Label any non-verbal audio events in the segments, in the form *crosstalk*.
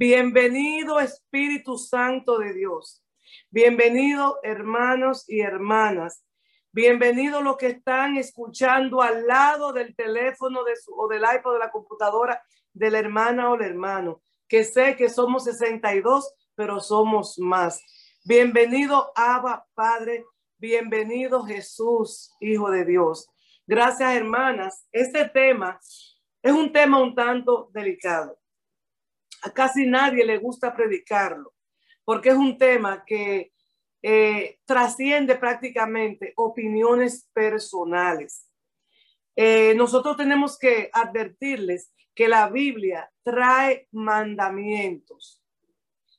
Bienvenido Espíritu Santo de Dios. Bienvenido hermanos y hermanas. Bienvenido los que están escuchando al lado del teléfono de su, o del iPod de la computadora de la hermana o el hermano, que sé que somos 62, pero somos más. Bienvenido Abba Padre, bienvenido Jesús, Hijo de Dios. Gracias hermanas. Este tema es un tema un tanto delicado a casi nadie le gusta predicarlo, porque es un tema que eh, trasciende prácticamente opiniones personales. Eh, nosotros tenemos que advertirles que la Biblia trae mandamientos.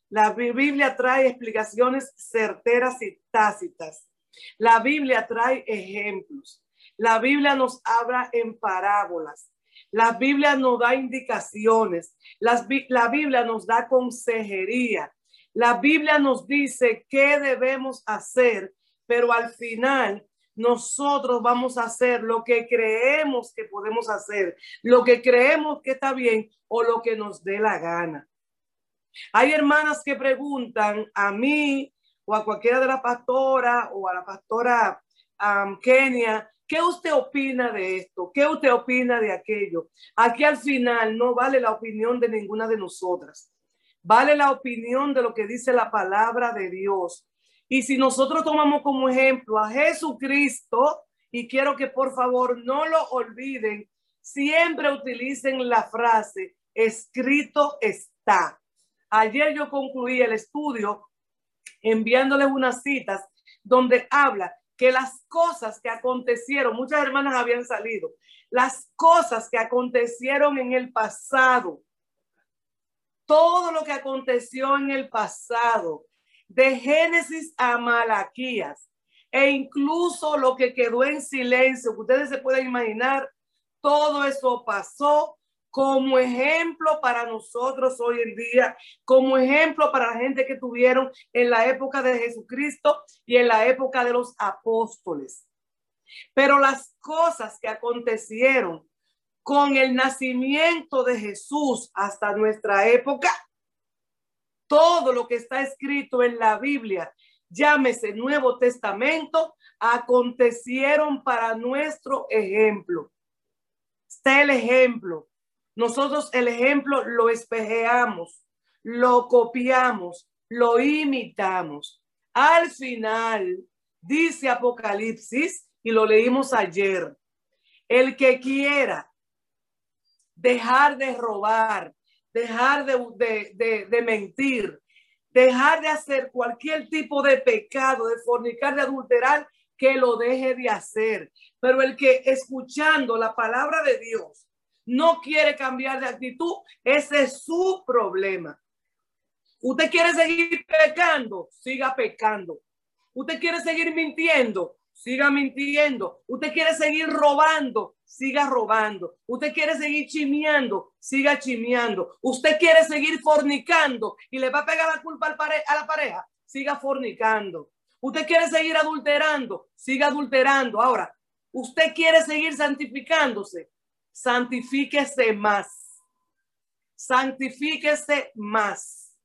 La Biblia trae explicaciones certeras y tácitas. La Biblia trae ejemplos. La Biblia nos habla en parábolas. La Biblia nos da indicaciones. la Biblia nos da consejería. La Biblia nos dice qué debemos hacer, pero al final nosotros vamos a hacer lo que creemos que podemos hacer, lo que creemos que está bien o lo que nos dé la gana. Hay hermanas que preguntan a mí o a cualquiera de la pastora o a la pastora Kenia, ¿Qué usted opina de esto? ¿Qué usted opina de aquello? Aquí al final no vale la opinión de ninguna de nosotras. Vale la opinión de lo que dice la palabra de Dios. Y si nosotros tomamos como ejemplo a Jesucristo, y quiero que por favor no lo olviden, siempre utilicen la frase, escrito está. Ayer yo concluí el estudio enviándoles unas citas donde habla que las cosas que acontecieron, muchas hermanas habían salido, las cosas que acontecieron en el pasado, todo lo que aconteció en el pasado, de Génesis a Malaquías, e incluso lo que quedó en silencio, ustedes se pueden imaginar, todo eso pasó como ejemplo para nosotros hoy en día, como ejemplo para la gente que tuvieron en la época de Jesucristo y en la época de los apóstoles. Pero las cosas que acontecieron con el nacimiento de Jesús hasta nuestra época, todo lo que está escrito en la Biblia, llámese Nuevo Testamento, acontecieron para nuestro ejemplo. Está el ejemplo nosotros el ejemplo lo espejeamos, lo copiamos, lo imitamos. Al final, dice Apocalipsis, y lo leímos ayer, el que quiera dejar de robar, dejar de, de, de, mentir, dejar de hacer cualquier tipo de pecado, de fornicar, de adulterar, que lo deje de hacer. Pero el que escuchando la palabra de Dios no quiere cambiar de actitud, ese es su problema. Usted quiere seguir pecando, siga pecando. Usted quiere seguir mintiendo, siga mintiendo. Usted quiere seguir robando, siga robando. Usted quiere seguir chimeando, siga chimeando. Usted quiere seguir fornicando y le va a pegar la culpa a la pareja, siga fornicando. Usted quiere seguir adulterando, siga adulterando. Ahora, usted quiere seguir santificándose, santifíquese más. Santifíquese más.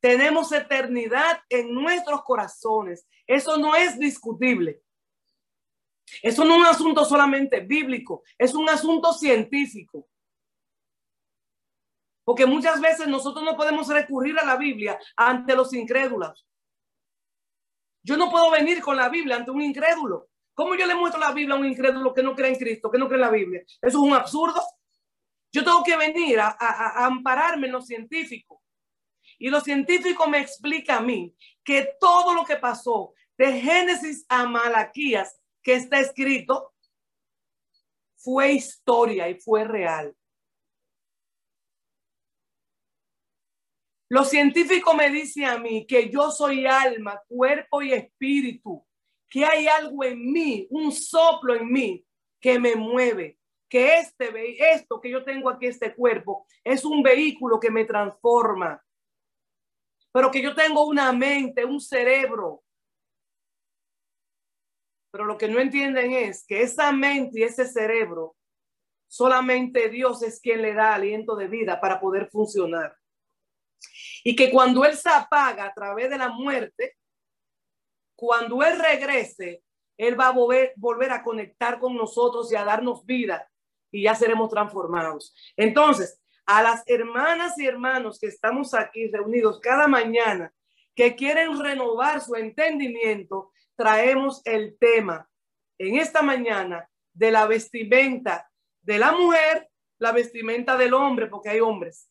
Tenemos eternidad en nuestros corazones. Eso no es discutible. Eso no es un asunto solamente bíblico, es un asunto científico. Porque muchas veces nosotros no podemos recurrir a la Biblia ante los incrédulos. Yo no puedo venir con la Biblia ante un incrédulo. ¿Cómo yo le muestro la Biblia a un incrédulo que no cree en Cristo, que no cree en la Biblia? Eso es un absurdo. Yo tengo que venir a, ampararme en lo científico. Y lo científico me explica a mí que todo lo que pasó de Génesis a Malaquías, que está escrito, fue historia y fue real. Lo científico me dice a mí que yo soy alma, cuerpo y espíritu que hay algo en mí, un soplo en mí que me mueve, que este, esto que yo tengo aquí, este cuerpo, es un vehículo que me transforma, pero que yo tengo una mente, un cerebro. Pero lo que no entienden es que esa mente y ese cerebro solamente Dios es quien le da aliento de vida para poder funcionar. Y que cuando Él se apaga a través de la muerte, cuando Él regrese, Él va a volver, a conectar con nosotros y a darnos vida y ya seremos transformados. Entonces, a las hermanas y hermanos que estamos aquí reunidos cada mañana, que quieren renovar su entendimiento, traemos el tema en esta mañana de la vestimenta de la mujer, la vestimenta del hombre, porque hay hombres,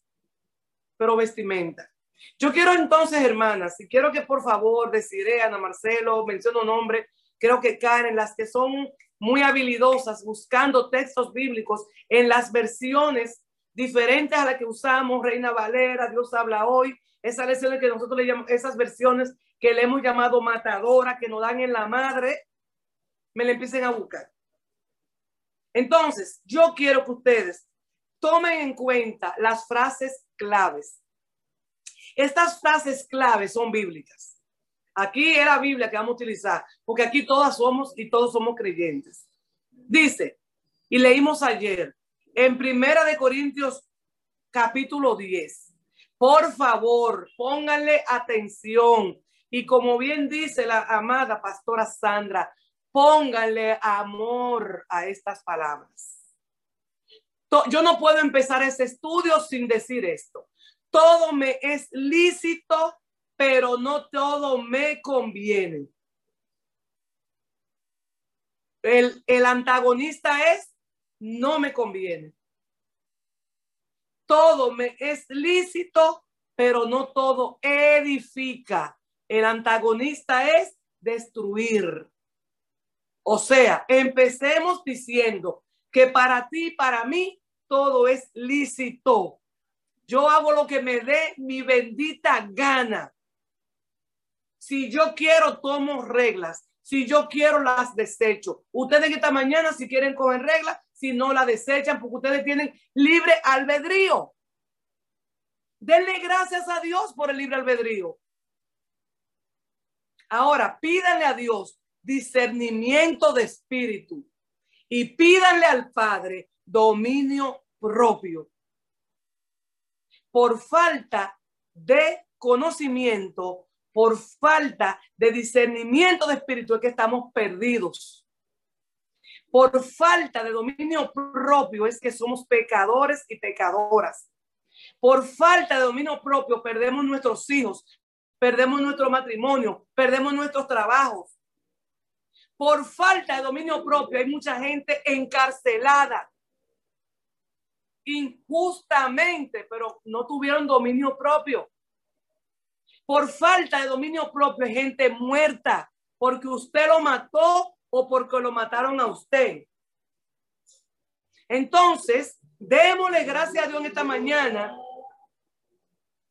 pero vestimenta. Yo quiero entonces, hermanas, y quiero que por favor deciré Ana Marcelo, menciono nombre, creo que Karen, las que son muy habilidosas buscando textos bíblicos en las versiones diferentes a las que usamos, Reina Valera, Dios habla hoy, esas lecciones que nosotros le llamamos, esas versiones que le hemos llamado matadora, que nos dan en la madre, me la empiecen a buscar. Entonces, yo quiero que ustedes tomen en cuenta las frases claves. Estas frases claves son bíblicas. Aquí es la Biblia que vamos a utilizar, porque aquí todas somos y todos somos creyentes. Dice, y leímos ayer, en Primera de Corintios capítulo 10. Por favor, pónganle atención. Y como bien dice la amada pastora Sandra, pónganle amor a estas palabras. Yo no puedo empezar ese estudio sin decir esto. Todo me es lícito, pero no todo me conviene. El, el antagonista es, no me conviene. Todo me es lícito, pero no todo edifica. El antagonista es destruir. O sea, empecemos diciendo que para ti, para mí, todo es lícito. Yo hago lo que me dé mi bendita gana. Si yo quiero, tomo reglas. Si yo quiero, las desecho. Ustedes esta mañana, si quieren coger reglas, si no la desechan, porque ustedes tienen libre albedrío. Denle gracias a Dios por el libre albedrío. Ahora, pídanle a Dios discernimiento de espíritu y pídanle al Padre dominio propio. Por falta de conocimiento, por falta de discernimiento de espíritu es que estamos perdidos. Por falta de dominio propio es que somos pecadores y pecadoras. Por falta de dominio propio perdemos nuestros hijos, perdemos nuestro matrimonio, perdemos nuestros trabajos, por falta de dominio propio hay mucha gente encarcelada injustamente, pero no tuvieron dominio propio. Por falta de dominio propio gente muerta porque usted lo mató o porque lo mataron a usted. Entonces, démosle gracias a Dios esta mañana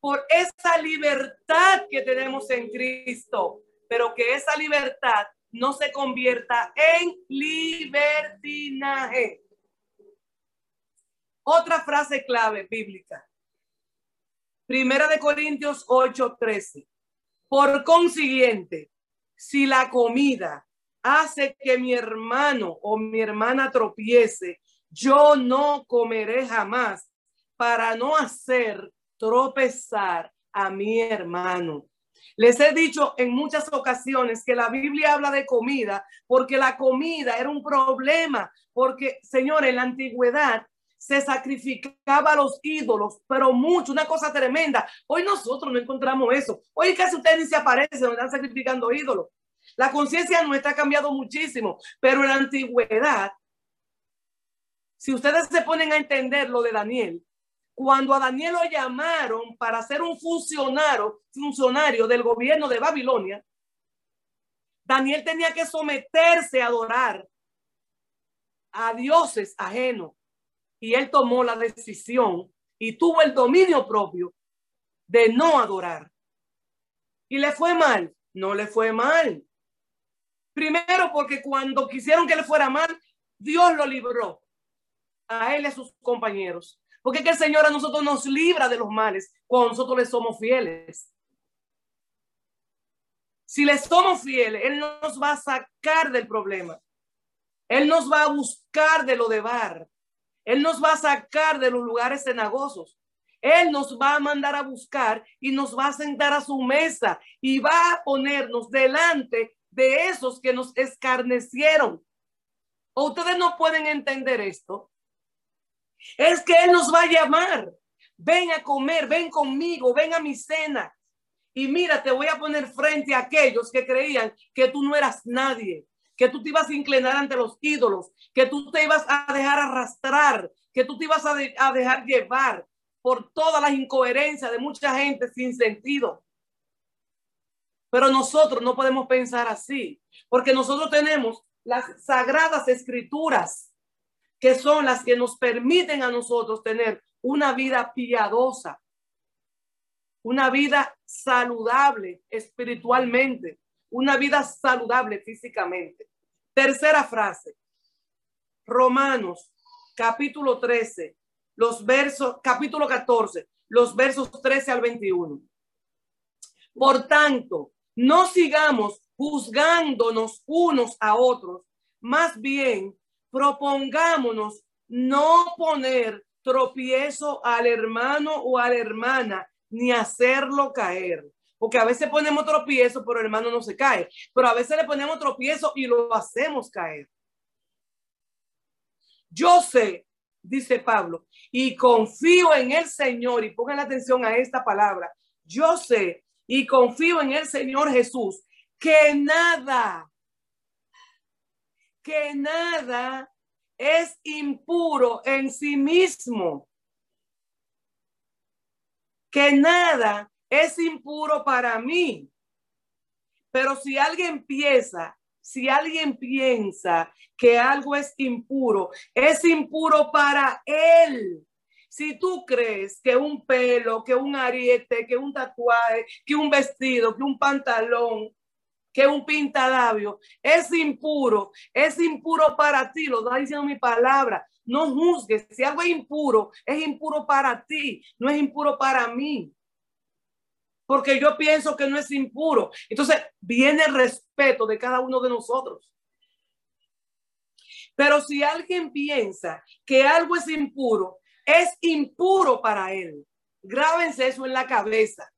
por esa libertad que tenemos en Cristo, pero que esa libertad no se convierta en libertinaje. Otra frase clave bíblica. Primera de Corintios 8:13. Por consiguiente, si la comida hace que mi hermano o mi hermana tropiece, yo no comeré jamás para no hacer tropezar a mi hermano. Les he dicho en muchas ocasiones que la Biblia habla de comida porque la comida era un problema, porque, señores, en la antigüedad se sacrificaba a los ídolos, pero mucho, una cosa tremenda. Hoy nosotros no encontramos eso. Hoy casi ustedes ni se aparecen, están sacrificando ídolos. La conciencia nuestra ha cambiado muchísimo, pero en la antigüedad, si ustedes se ponen a entender lo de Daniel, cuando a Daniel lo llamaron para ser un funcionario, funcionario del gobierno de Babilonia, Daniel tenía que someterse a adorar a dioses ajenos. Y él tomó la decisión y tuvo el dominio propio de no adorar. ¿Y le fue mal? No le fue mal. Primero porque cuando quisieron que le fuera mal, Dios lo libró a él y a sus compañeros. Porque que el Señor a nosotros nos libra de los males cuando nosotros le somos fieles. Si le somos fieles, Él nos va a sacar del problema. Él nos va a buscar de lo de bar. Él nos va a sacar de los lugares cenagosos. Él nos va a mandar a buscar y nos va a sentar a su mesa y va a ponernos delante de esos que nos escarnecieron. ¿O ustedes no pueden entender esto? Es que Él nos va a llamar. Ven a comer, ven conmigo, ven a mi cena. Y mira, te voy a poner frente a aquellos que creían que tú no eras nadie, que tú te ibas a inclinar ante los ídolos, que tú te ibas a dejar arrastrar, que tú te ibas a, dejar llevar por todas las incoherencias de mucha gente sin sentido. Pero nosotros no podemos pensar así, porque nosotros tenemos las sagradas escrituras, que son las que nos permiten a nosotros tener una vida piadosa, una vida saludable espiritualmente, una vida saludable físicamente. Tercera frase, Romanos capítulo 13, los versos, capítulo 14, los versos 13 al 21. Por tanto, no sigamos juzgándonos unos a otros, más bien propongámonos no poner tropiezo al hermano o a la hermana, ni hacerlo caer. Porque a veces ponemos tropiezo, pero el hermano no se cae. Pero a veces le ponemos tropiezo y lo hacemos caer. Yo sé, dice Pablo, y confío en el Señor, y pongan atención a esta palabra, yo sé y confío en el Señor Jesús, que nada, que nada es impuro en sí mismo, que nada es impuro para mí. Pero si alguien piensa, si alguien piensa que algo es impuro, es impuro para él. Si tú crees que un pelo, que un ariete, que un tatuaje, que un vestido, que un pantalón que un pintalabio es impuro, es impuro para ti, lo está diciendo mi palabra. No juzgues, si algo es impuro, es impuro para ti, no es impuro para mí. Porque yo pienso que no es impuro. Entonces viene el respeto de cada uno de nosotros. Pero si alguien piensa que algo es impuro, es impuro para él. Grábense eso en la cabeza.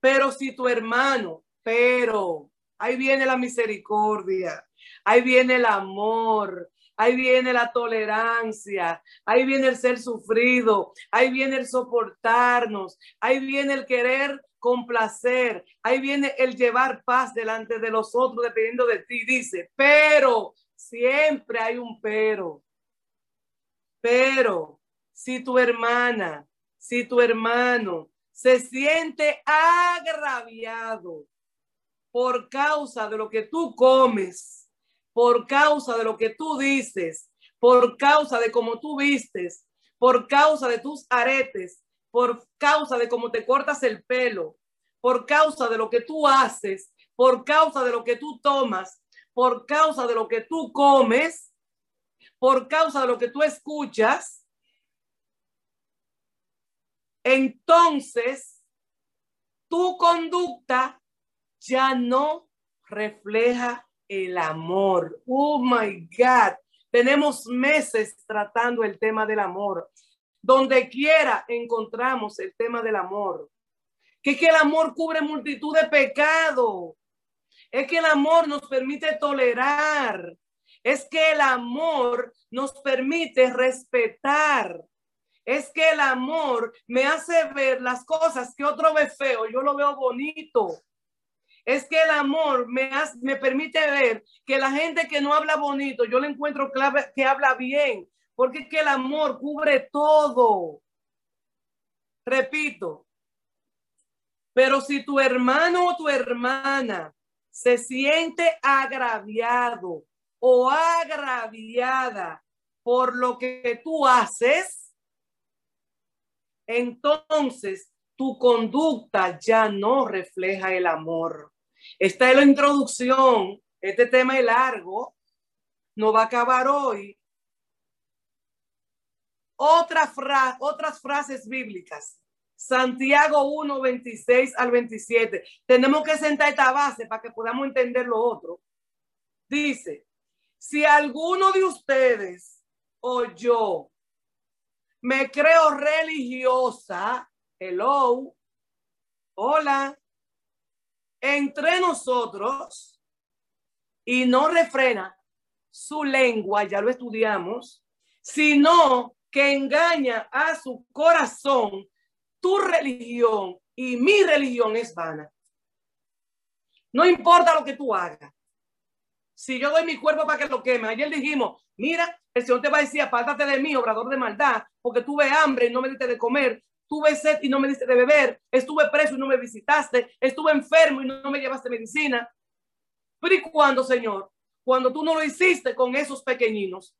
Pero si tu hermano, pero ahí viene la misericordia, ahí viene el amor, ahí viene la tolerancia, ahí viene el ser sufrido, ahí viene el soportarnos, ahí viene el querer complacer, ahí viene el llevar paz delante de los otros dependiendo de ti. Dice, pero siempre hay un pero. Pero si tu hermana, si tu hermano se siente agraviado por causa de lo que tú comes, por causa de lo que tú dices, por causa de cómo tú vistes, por causa de tus aretes, por causa de cómo te cortas el pelo, por causa de lo que tú haces, por causa de lo que tú tomas, por causa de lo que tú comes, por causa de lo que tú escuchas, entonces tu conducta ya no refleja el amor. Oh my God. Tenemos meses tratando el tema del amor. Donde quiera encontramos el tema del amor. Que que el amor cubre multitud de pecados. Es que el amor nos permite tolerar. Es que el amor nos permite respetar es que el amor me hace ver las cosas que otro ve feo, yo lo veo bonito. Es que el amor me, me permite ver que la gente que no habla bonito, yo le encuentro clave que habla bien, porque es que el amor cubre todo. Repito, pero si tu hermano o tu hermana se siente agraviado o agraviada por lo que tú haces, entonces tu conducta ya no refleja el amor. Esta es la introducción. Este tema es largo. No va a acabar hoy. Otra otras frases bíblicas. Santiago 1, 26 al 27. Tenemos que sentar esta base para que podamos entender lo otro. Dice, si alguno de ustedes o yo me creo religiosa, hello, hola, entre nosotros y no refrena su lengua, ya lo estudiamos, sino que engaña a su corazón, tu religión y mi religión es vana. No importa lo que tú hagas. Si yo doy mi cuerpo para que lo queme, ayer dijimos, mira, el Señor te va a decir, apártate de mí, obrador de maldad, porque tuve hambre y no me diste de comer, tuve sed y no me diste de beber, estuve preso y no me visitaste, estuve enfermo y no me llevaste medicina. Pero ¿y cuándo, Señor? Cuando tú no lo hiciste con esos pequeñinos.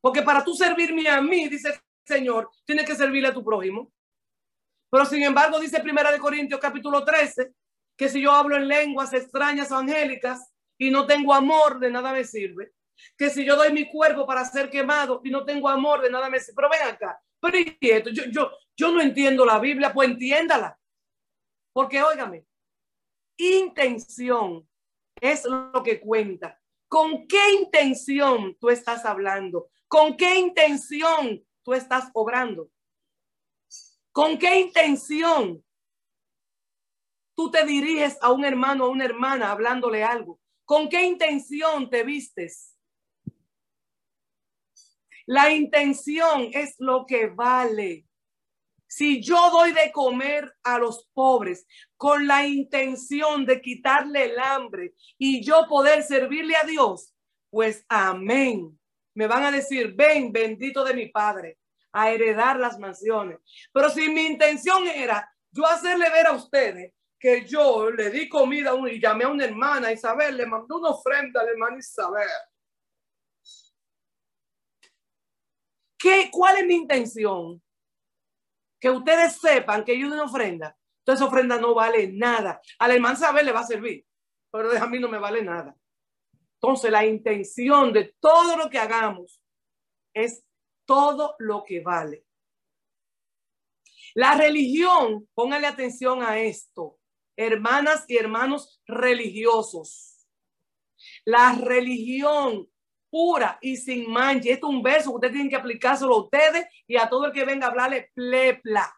Porque para tú servirme a mí, dice el Señor, tienes que servirle a tu prójimo. Pero sin embargo, dice Primera de Corintios capítulo 13, que si yo hablo en lenguas extrañas o angélicas y no tengo amor, de nada me sirve. Que si yo doy mi cuerpo para ser quemado y no tengo amor, de nada me sirve. Pero ven acá, pero yo, yo, yo no entiendo la Biblia, pues entiéndala. Porque óigame, intención es lo que cuenta. ¿Con qué intención tú estás hablando? ¿Con qué intención tú estás obrando? ¿Con qué intención tú te diriges a un hermano o una hermana hablándole algo? ¿Con qué intención te vistes? La intención es lo que vale. Si yo doy de comer a los pobres con la intención de quitarle el hambre y yo poder servirle a Dios, pues amén. Me van a decir, ven, bendito de mi Padre, a heredar las mansiones. Pero si mi intención era yo hacerle ver a ustedes que yo le di comida y llamé a una hermana Isabel, le mandó una ofrenda a la hermana Isabel. ¿Qué, ¿Cuál es mi intención? Que ustedes sepan que yo doy una ofrenda, entonces esa ofrenda no vale nada. Al hermano saber le va a servir, pero a mí no me vale nada. Entonces la intención de todo lo que hagamos es todo lo que vale. La religión, póngale atención a esto, hermanas y hermanos religiosos. La religión pura y sin mancha. Esto es un verso que ustedes tienen que aplicárselo a ustedes y a todo el que venga a hablarle plepla.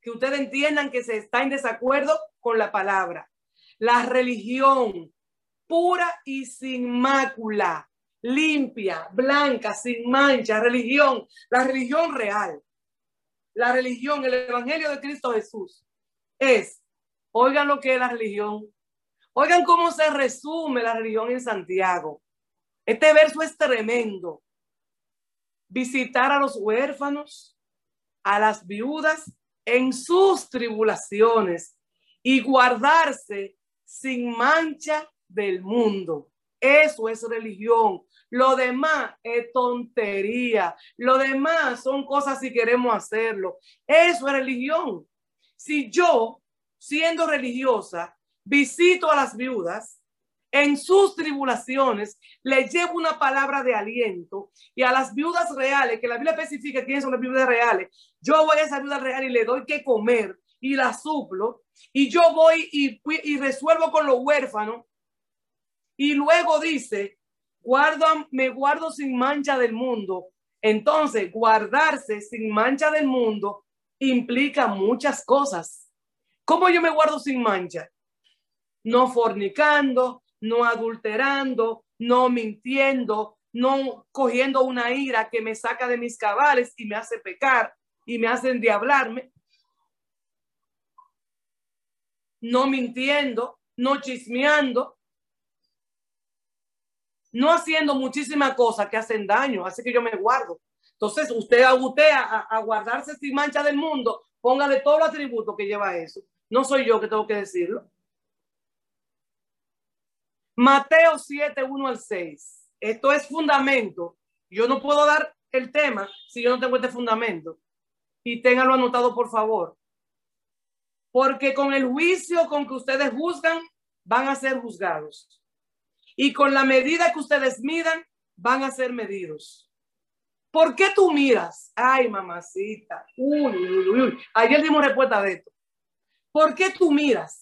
Que ustedes entiendan que se está en desacuerdo con la palabra. La religión pura y sin mácula, limpia, blanca, sin mancha, religión, la religión real. La religión, el evangelio de Cristo Jesús es, oigan lo que es la religión, oigan cómo se resume la religión en Santiago. Este verso es tremendo. Visitar a los huérfanos, a las viudas en sus tribulaciones y guardarse sin mancha del mundo. Eso es religión. Lo demás es tontería. Lo demás son cosas si queremos hacerlo. Eso es religión. Si yo, siendo religiosa, visito a las viudas, en sus tribulaciones le llevo una palabra de aliento y a las viudas reales, que la Biblia especifica quiénes son las viudas reales, yo voy a esa viuda real y le doy que comer y la suplo y yo voy y, y resuelvo con los huérfanos y luego dice, guardo, me guardo sin mancha del mundo. Entonces, guardarse sin mancha del mundo implica muchas cosas. ¿Cómo yo me guardo sin mancha? No fornicando, no adulterando, no mintiendo, no cogiendo una ira que me saca de mis cabales y me hace pecar y me hace endiablarme. No mintiendo, no chismeando, no haciendo muchísimas cosas que hacen daño, así que yo me guardo. Entonces, usted agutea a, a guardarse sin mancha del mundo, póngale todos los atributos que lleva eso. No soy yo que tengo que decirlo. Mateo 7, 1 al 6. Esto es fundamento. Yo no puedo dar el tema si yo no tengo este fundamento. Y ténganlo anotado, por favor. Porque con el juicio con que ustedes juzgan, van a ser juzgados. Y con la medida que ustedes midan, van a ser medidos. ¿Por qué tú miras? Ay, mamacita. Uy, uy, uy. Ayer dimos respuesta de esto. ¿Por qué tú miras?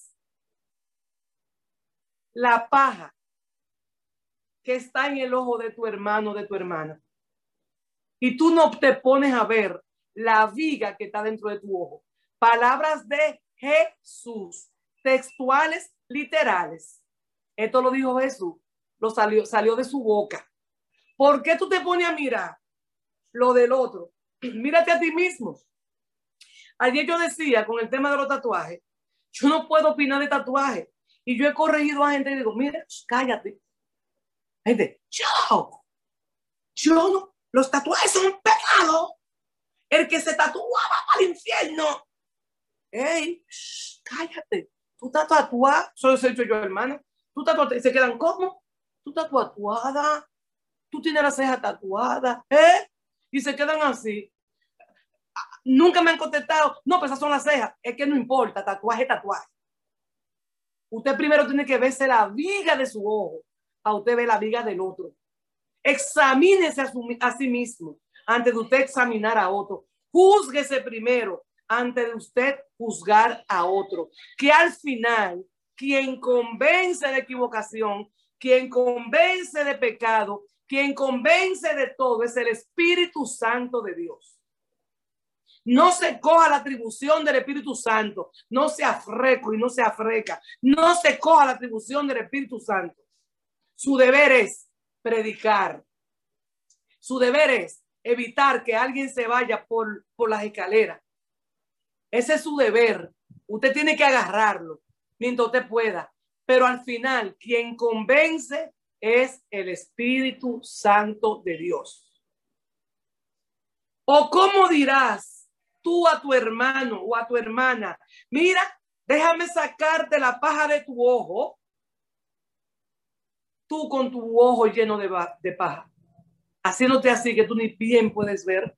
La paja que está en el ojo de tu hermano, de tu hermana. y tú no te pones a ver la viga que está dentro de tu ojo. Palabras de Jesús, textuales, literales. Esto lo dijo Jesús, lo salió, salió de su boca. ¿Por qué tú te pones a mirar lo del otro? *clears throat* Mírate a ti mismo. Ayer yo decía con el tema de los tatuajes, yo no puedo opinar de tatuajes. Y yo he corregido a gente y digo, mire, cállate. Gente, yo, yo no, los tatuajes son pecados. El que se tatúa va al infierno. Ey, cállate. Tú estás tatuada, eso he hecho yo, hermano. Tú tatuada, y se quedan como, tú estás tatuada, tú tienes la ceja tatuada, ¿eh? Y se quedan así. Nunca me han contestado, no, pues esas son las cejas. Es que no importa, tatuaje, tatuaje. Usted primero tiene que verse la viga de su ojo, a usted ve la viga del otro. Examínese a, a sí mismo antes de usted examinar a otro. Júzguese primero antes de usted juzgar a otro. Que al final, quien convence de equivocación, quien convence de pecado, quien convence de todo es el Espíritu Santo de Dios. No se coja la atribución del Espíritu Santo, no se afreco y no se afreca, no se coja la atribución del Espíritu Santo. Su deber es predicar. Su deber es evitar que alguien se vaya por, por las escaleras. Ese es su deber. Usted tiene que agarrarlo mientras usted pueda. Pero al final, quien convence es el Espíritu Santo de Dios. ¿O cómo dirás tú a tu hermano o a tu hermana? Mira, déjame sacarte la paja de tu ojo. Tú con tu ojo lleno de, de paja haciéndote así que tú ni bien puedes ver.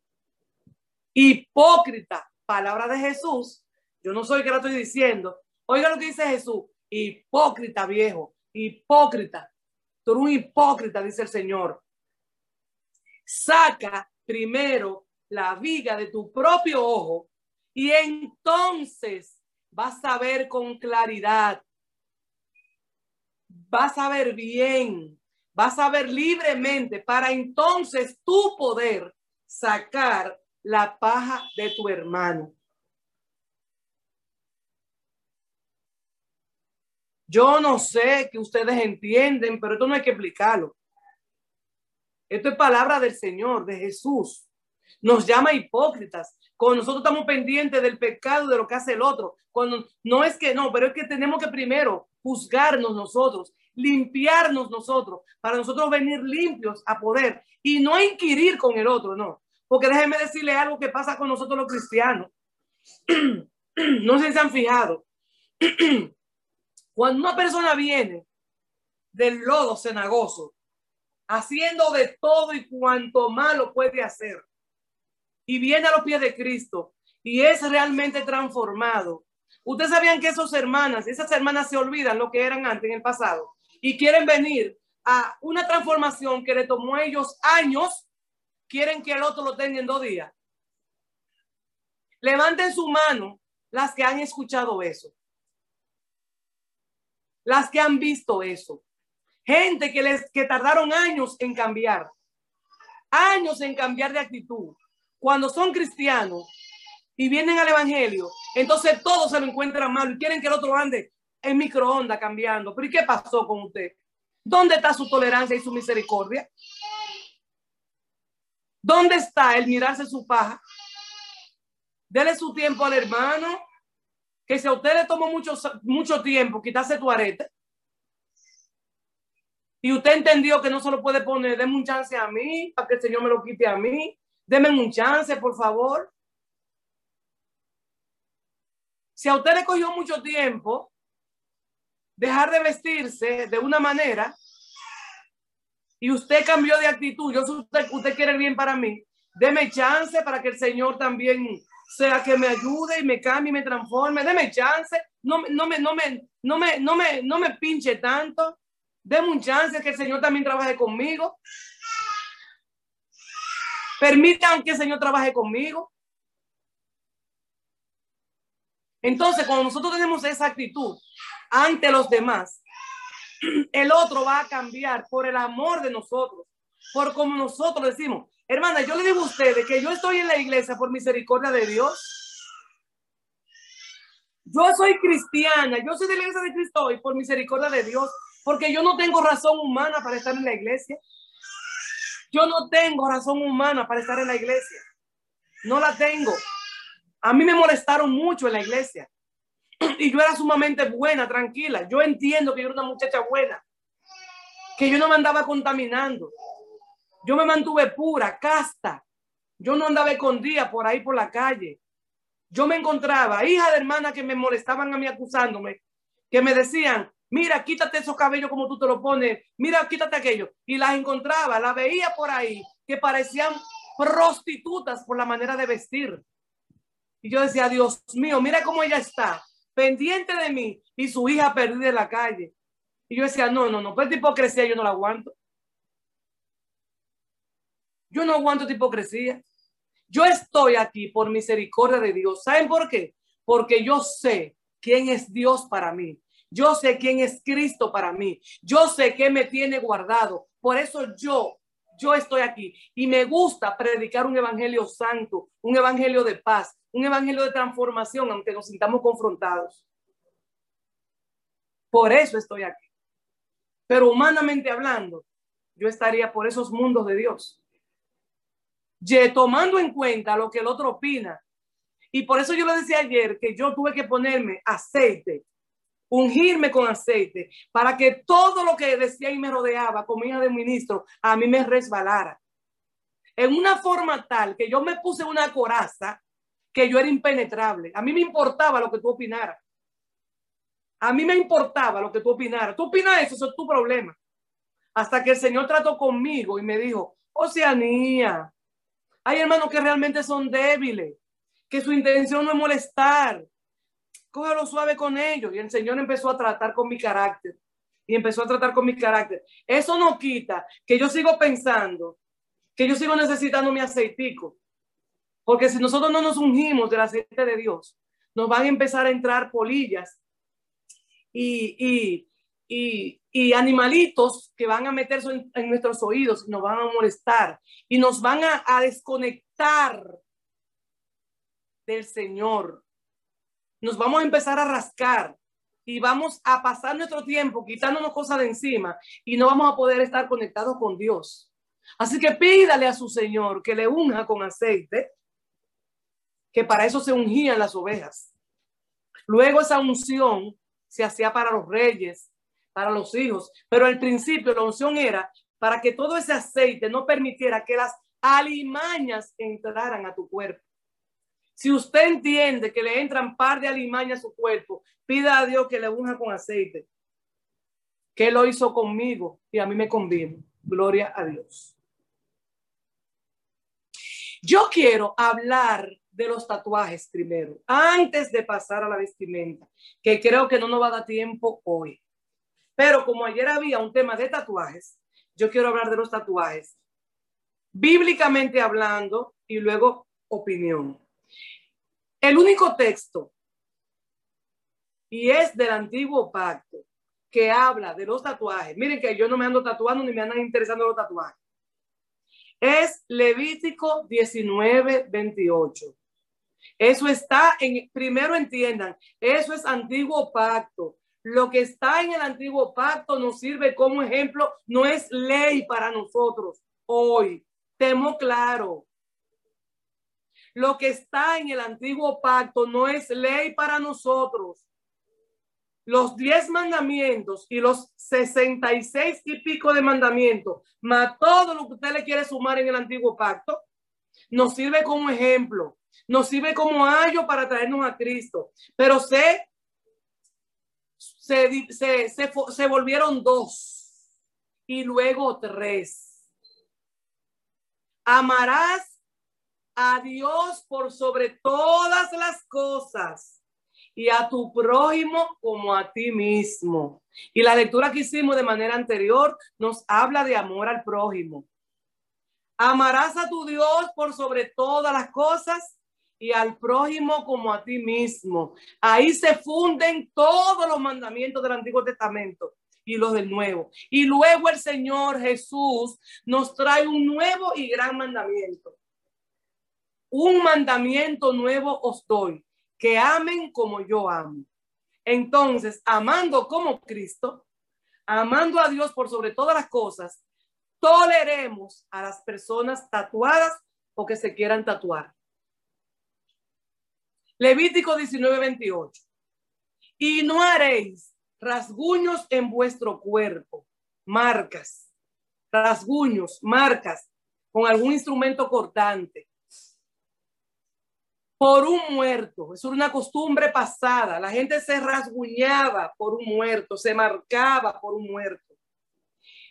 Hipócrita, palabra de Jesús. Yo no soy que lo estoy diciendo. Oiga lo que dice Jesús. Hipócrita, viejo. Hipócrita. Tú eres un hipócrita, dice el Señor. Saca primero la viga de tu propio ojo y entonces vas a ver con claridad. Vas a ver bien vas a ver libremente para entonces tú poder sacar la paja de tu hermano. Yo no sé que ustedes entienden, pero esto no hay que explicarlo. Esto es palabra del Señor, de Jesús. Nos llama hipócritas. Cuando nosotros estamos pendientes del pecado de lo que hace el otro. Cuando no es que no, pero es que tenemos que primero juzgarnos nosotros limpiarnos nosotros, para nosotros venir limpios a poder y no inquirir con el otro, no. Porque déjenme decirle algo que pasa con nosotros los cristianos. *clears throat* no sé si se han fijado. *clears throat* Cuando una persona viene del lodo cenagoso, haciendo de todo y cuanto malo puede hacer, y viene a los pies de Cristo y es realmente transformado. Ustedes sabían que esas hermanas, esas hermanas se olvidan lo que eran antes en el pasado y quieren venir a una transformación que le tomó a ellos años, quieren que el otro lo tenga en dos días. Levanten su mano las que han escuchado eso. Las que han visto eso. Gente que les que tardaron años en cambiar. Años en cambiar de actitud. Cuando son cristianos y vienen al evangelio, entonces todos se lo encuentran mal y quieren que el otro ande en microondas cambiando. Pero ¿y qué pasó con usted? ¿Dónde está su tolerancia y su misericordia? ¿Dónde está el mirarse su paja? Dele su tiempo al hermano, que si a usted le tomó mucho, mucho tiempo quitarse tu arete, y usted entendió que no se lo puede poner, deme un chance a mí, para que el Señor me lo quite a mí, deme un chance, por favor. Si a usted le cogió mucho tiempo, dejar de vestirse de una manera y usted cambió de actitud, yo usted, usted quiere el bien para mí, deme chance para que el Señor también sea que me ayude y me cambie y me transforme, deme chance, no, no, me, no, me, no, me, no, me, no me pinche tanto, deme un chance que el Señor también trabaje conmigo. Permitan que el Señor trabaje conmigo. Entonces, cuando nosotros tenemos esa actitud, ante los demás, *clears throat* el otro va a cambiar por el amor de nosotros, por como nosotros decimos, Hermana, yo le digo a ustedes que yo estoy en la iglesia por misericordia de Dios. Yo soy cristiana, yo soy de la iglesia de Cristo y por misericordia de Dios, porque yo no tengo razón humana para estar en la iglesia. Yo no tengo razón humana para estar en la iglesia. No la tengo. A mí me molestaron mucho en la iglesia. Y yo era sumamente buena, tranquila. Yo entiendo que yo era una muchacha buena. Que yo no me andaba contaminando. Yo me mantuve pura, casta. Yo no andaba escondida por ahí por la calle. Yo me encontraba hija de hermanas que me molestaban a mí acusándome, que me decían, mira, quítate esos cabellos como tú te lo pones, mira, quítate aquello. Y las encontraba, las veía por ahí, que parecían prostitutas por la manera de vestir. Y yo decía, Dios mío, mira cómo ella está, pendiente de mí y su hija perdida en la calle. Y yo decía, no, no, no, pues hipocresía yo no la aguanto. Yo no aguanto esta hipocresía. Yo estoy aquí por misericordia de Dios. ¿Saben por qué? Porque yo sé quién es Dios para mí. Yo sé quién es Cristo para mí. Yo sé que me tiene guardado. Por eso yo, yo estoy aquí. Y me gusta predicar un evangelio santo, un evangelio de paz, un evangelio de transformación, aunque nos sintamos confrontados. Por eso estoy aquí. Pero humanamente hablando, yo estaría por esos mundos de Dios tomando en cuenta lo que el otro opina. Y por eso yo le decía ayer que yo tuve que ponerme aceite, ungirme con aceite, para que todo lo que decía y me rodeaba como hija de ministro, a mí me resbalara. En una forma tal que yo me puse una coraza que yo era impenetrable. A mí me importaba lo que tú opinaras. A mí me importaba lo que tú opinaras. Tú opinas eso, eso es tu problema. Hasta que el Señor trató conmigo y me dijo, Oceanía, hay hermanos que realmente son débiles, que su intención no es molestar. Cógelo suave con ellos. Y el Señor empezó a tratar con mi carácter. Y empezó a tratar con mi carácter. Eso no quita que yo sigo pensando, que yo sigo necesitando mi aceitico. Porque si nosotros no nos ungimos del aceite de Dios, nos van a empezar a entrar polillas y, y, y, y animalitos que van a meterse en, nuestros oídos y nos van a molestar y nos van a, desconectar del Señor. Nos vamos a empezar a rascar y vamos a pasar nuestro tiempo quitándonos cosas de encima y no vamos a poder estar conectados con Dios. Así que pídale a su Señor que le unja con aceite, que para eso se ungían las ovejas. Luego esa unción se hacía para los reyes, para los hijos, pero al principio la unción era para que todo ese aceite no permitiera que las alimañas entraran a tu cuerpo. Si usted entiende que le entran par de alimañas a su cuerpo, pida a Dios que le unja con aceite. Que lo hizo conmigo y a mí me conviene. Gloria a Dios. Yo quiero hablar de los tatuajes primero, antes de pasar a la vestimenta, que creo que no nos va a dar tiempo hoy. Pero como ayer había un tema de tatuajes, yo quiero hablar de los tatuajes, bíblicamente hablando y luego opinión. El único texto, y es del antiguo pacto, que habla de los tatuajes. Miren que yo no me ando tatuando ni me andan interesando los tatuajes. Es Levítico 19, 28. Eso está en, primero entiendan, eso es antiguo pacto. Lo que está en el antiguo pacto nos sirve como ejemplo, no es ley para nosotros hoy. Temo claro. Lo que está en el antiguo pacto no es ley para nosotros. Los diez mandamientos y los sesenta y seis pico de mandamientos, más todo lo que usted le quiere sumar en el antiguo pacto, nos sirve como ejemplo, nos sirve como ayo para traernos a Cristo. Pero sé se, se, volvieron dos y luego tres. Amarás a Dios por sobre todas las cosas y a tu prójimo como a ti mismo. Y la lectura que hicimos de manera anterior nos habla de amor al prójimo. Amarás a tu Dios por sobre todas las cosas y al prójimo como a ti mismo. Ahí se funden todos los mandamientos del Antiguo Testamento. y los del nuevo. Y luego el Señor Jesús nos trae un nuevo y gran mandamiento. Un mandamiento nuevo os doy, que amen como yo amo. Entonces, amando como Cristo, amando a Dios por sobre todas las cosas, toleremos a las personas tatuadas o que se quieran tatuar. Levítico 19, 28. Y no haréis rasguños en vuestro cuerpo, marcas, rasguños, marcas, con algún instrumento cortante. Por un muerto, es una costumbre pasada. La gente se rasguñaba por un muerto, se marcaba por un muerto.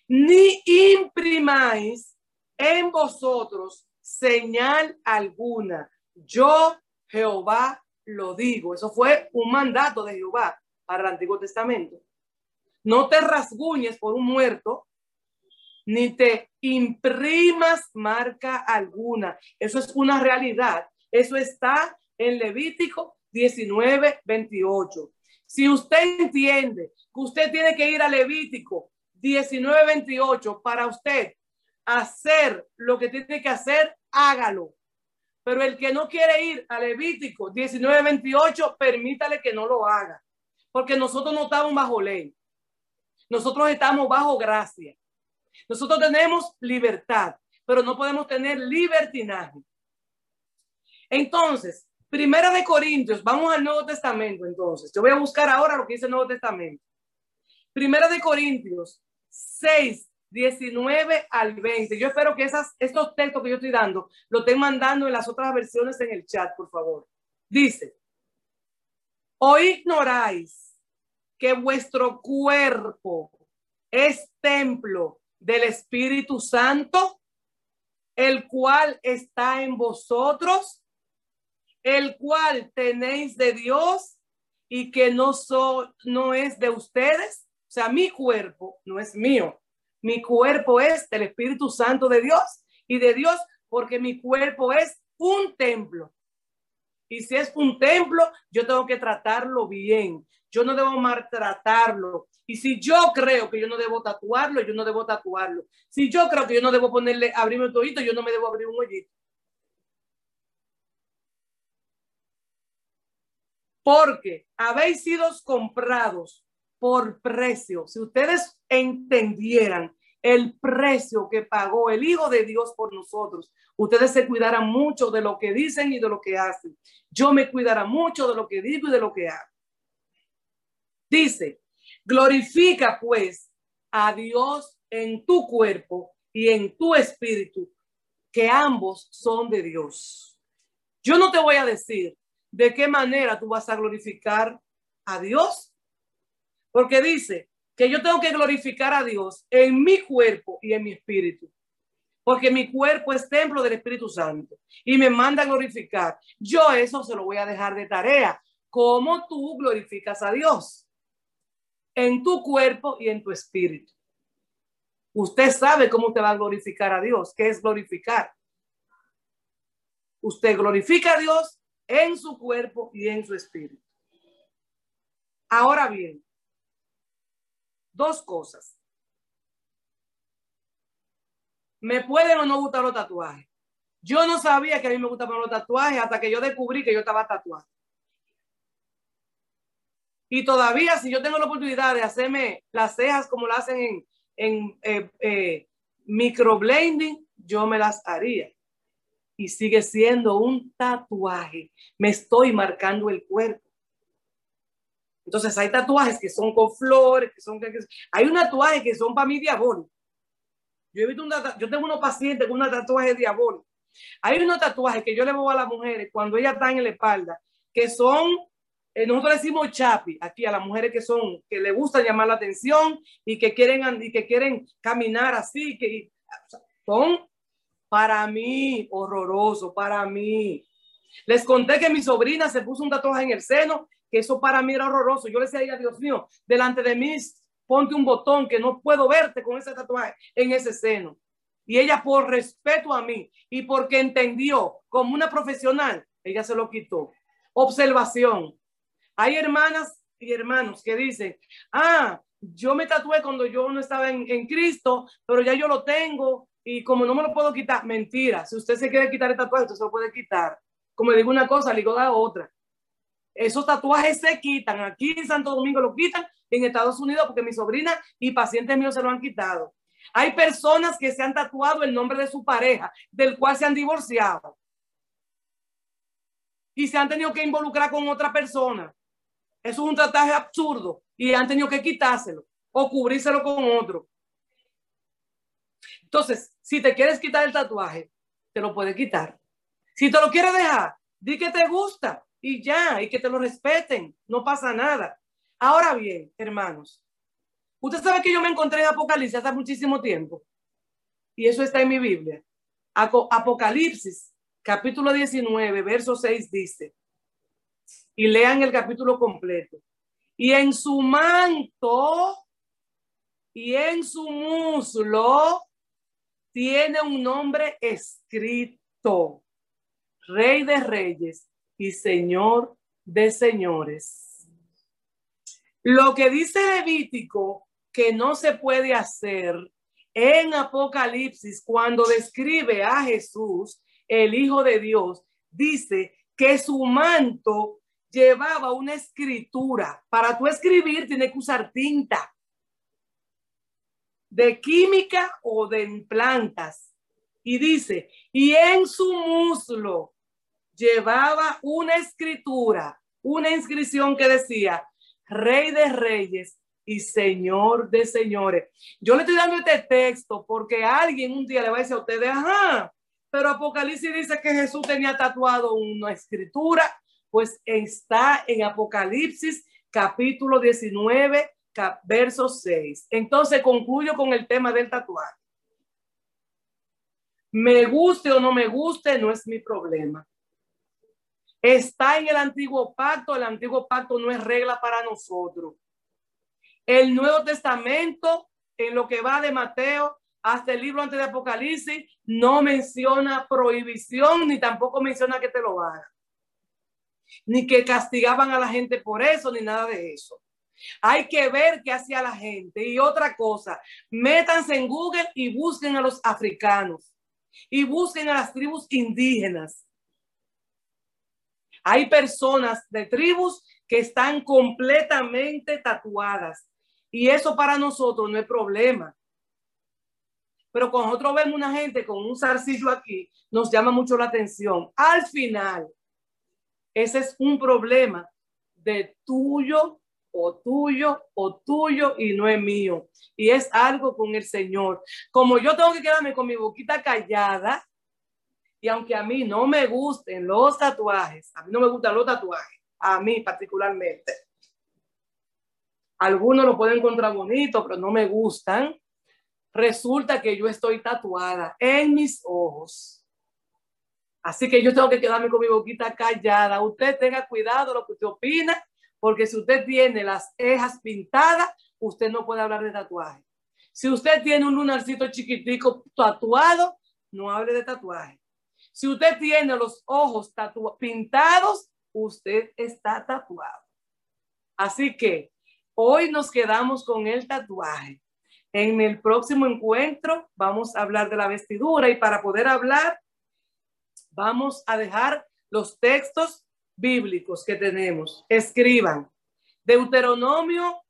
Ni imprimáis en vosotros señal alguna. Yo, Jehová, lo digo. Eso fue un mandato de Jehová para el Antiguo Testamento. No te rasguñes por un muerto, ni te imprimas marca alguna. Eso es una realidad. Eso está en Levítico 19, 28. Si usted entiende que usted tiene que ir a Levítico 19, 28 para usted hacer lo que tiene que hacer, hágalo. Pero el que no quiere ir a Levítico 19, 28, permítale que no lo haga. Porque nosotros no estamos bajo ley. Nosotros estamos bajo gracia. Nosotros tenemos libertad, pero no podemos tener libertinaje. Entonces, Primera de Corintios, vamos al Nuevo Testamento entonces. Yo voy a buscar ahora lo que dice el Nuevo Testamento. Primera de Corintios 6, 19 al 20. Yo espero que esas, estos textos que yo estoy dando lo estén mandando en las otras versiones en el chat, por favor. Dice, o ignoráis que vuestro cuerpo es templo del Espíritu Santo, el cual está en vosotros, el cual tenéis de Dios y que no, so, no es de ustedes. O sea, mi cuerpo no es mío, mi cuerpo es del Espíritu Santo de Dios y de Dios porque mi cuerpo es un templo. Y si es un templo, yo tengo que tratarlo bien. Yo no debo maltratarlo. Y si yo creo que yo no debo tatuarlo, yo no debo tatuarlo. Si yo creo que yo no debo ponerle, abrirme un hoyito, yo no me debo abrir un hoyito. Porque habéis sido comprados por precio. Si ustedes entendieran el precio que pagó el Hijo de Dios por nosotros, ustedes se cuidarán mucho de lo que dicen y de lo que hacen. Yo me cuidará mucho de lo que digo y de lo que hago. Dice, glorifica pues a Dios en tu cuerpo y en tu espíritu, que ambos son de Dios. Yo no te voy a decir de qué manera tú vas a glorificar a Dios porque dice que yo tengo que glorificar a Dios en mi cuerpo y en mi espíritu. Porque mi cuerpo es templo del Espíritu Santo y me manda glorificar. Yo eso se lo voy a dejar de tarea. ¿Cómo tú glorificas a Dios? En tu cuerpo y en tu espíritu. Usted sabe cómo usted va a glorificar a Dios. ¿Qué es glorificar? Usted glorifica a Dios en su cuerpo y en su espíritu. Ahora bien, dos cosas. ¿Me pueden o no gustar los tatuajes? Yo no sabía que a mí me gustaban los tatuajes hasta que yo descubrí que yo estaba tatuado. Y todavía, si yo tengo la oportunidad de hacerme las cejas como las hacen en, en eh, eh, microblending, yo me las haría. Y sigue siendo un tatuaje. Me estoy marcando el cuerpo. Entonces hay tatuajes que son con flores, que son... Hay un tatuaje que son para mí diabólicos. Yo he visto yo tengo unos pacientes con un tatuaje diabólico. Hay unos tatuajes que yo le voy a las mujeres cuando ellas están en la espalda, que son, eh, nosotros decimos chapi aquí a las mujeres que son, que le gusta llamar la atención y que quieren, y que quieren caminar así, que son para mí horroroso, para mí. Les conté que mi sobrina se puso un tatuaje en el seno que eso para mí era horroroso. Yo le decía a ella, Dios mío, delante de mí ponte un botón que no puedo verte con ese tatuaje en ese seno. Y ella por respeto a mí y porque entendió como una profesional, ella se lo quitó. Observación. Hay hermanas y hermanos que dicen, ah, yo me tatué cuando yo no estaba en, en Cristo, pero ya yo lo tengo y como no me lo puedo quitar, mentira. Si usted se quiere quitar el tatuaje, usted se lo puede quitar. Como digo una cosa, le digo la otra. Esos tatuajes se quitan. Aquí en Santo Domingo lo quitan, en Estados Unidos, porque mi sobrina y pacientes míos se lo han quitado. Hay personas que se han tatuado el nombre de su pareja, del cual se han divorciado. Y se han tenido que involucrar con otra persona. Eso es un tatuaje absurdo y han tenido que quitárselo o cubrírselo con otro. Entonces, si te quieres quitar el tatuaje, te lo puedes quitar. Si te lo quieres dejar, di que te gusta y ya, y que te lo respeten, no pasa nada. Ahora bien, hermanos, usted sabe que yo me encontré en Apocalipsis hace muchísimo tiempo, y eso está en mi Biblia. Apocalipsis, capítulo 19, verso 6 dice, y lean el capítulo completo. Y en su manto y en su muslo tiene un nombre escrito, Rey de Reyes y Señor de Señores. Lo que dice Levítico que no se puede hacer en Apocalipsis cuando describe a Jesús, el Hijo de Dios, dice que su manto llevaba una escritura. Para tú escribir tiene que usar tinta de química o de plantas. Y dice, y en su muslo llevaba una escritura, una inscripción que decía, Rey de Reyes y Señor de Señores. Yo le estoy dando este texto porque alguien un día le va a decir a ustedes, ajá, pero Apocalipsis dice que Jesús tenía tatuado una escritura, pues está en Apocalipsis capítulo 19, verso 6. Entonces concluyo con el tema del tatuaje. Me guste o no me guste, no es mi problema. Está en el antiguo pacto, el antiguo pacto no es regla para nosotros. El Nuevo Testamento, en lo que va de Mateo hasta el libro antes de Apocalipsis, no menciona prohibición ni tampoco menciona que te lo hagan. Ni que castigaban a la gente por eso, ni nada de eso. Hay que ver qué hacía la gente. Y otra cosa, métanse en Google y busquen a los africanos y busquen a las tribus indígenas. Hay personas de tribus que están completamente tatuadas y eso para nosotros no es problema. Pero cuando nosotros vemos una gente con un zarcillo aquí, nos llama mucho la atención. Al final, ese es un problema de tuyo o tuyo o tuyo y no es mío. Y es algo con el Señor. Como yo tengo que quedarme con mi boquita callada, y aunque a mí no me gusten los tatuajes, a mí no me gustan los tatuajes, a mí particularmente. Algunos lo pueden encontrar bonito, pero no me gustan. Resulta que yo estoy tatuada en mis ojos. Así que yo tengo que quedarme con mi boquita callada. Usted tenga cuidado lo que usted opina porque si usted tiene las cejas pintadas, usted no puede hablar de tatuaje. Si usted tiene un lunarcito chiquitico tatuado, no hable de tatuaje. Si usted tiene los ojos pintados, usted está tatuado. Así que hoy nos quedamos con el tatuaje. En el próximo encuentro vamos a hablar de la vestidura y para poder hablar, vamos a dejar los textos bíblicos que tenemos. Escriban. Deuteronomio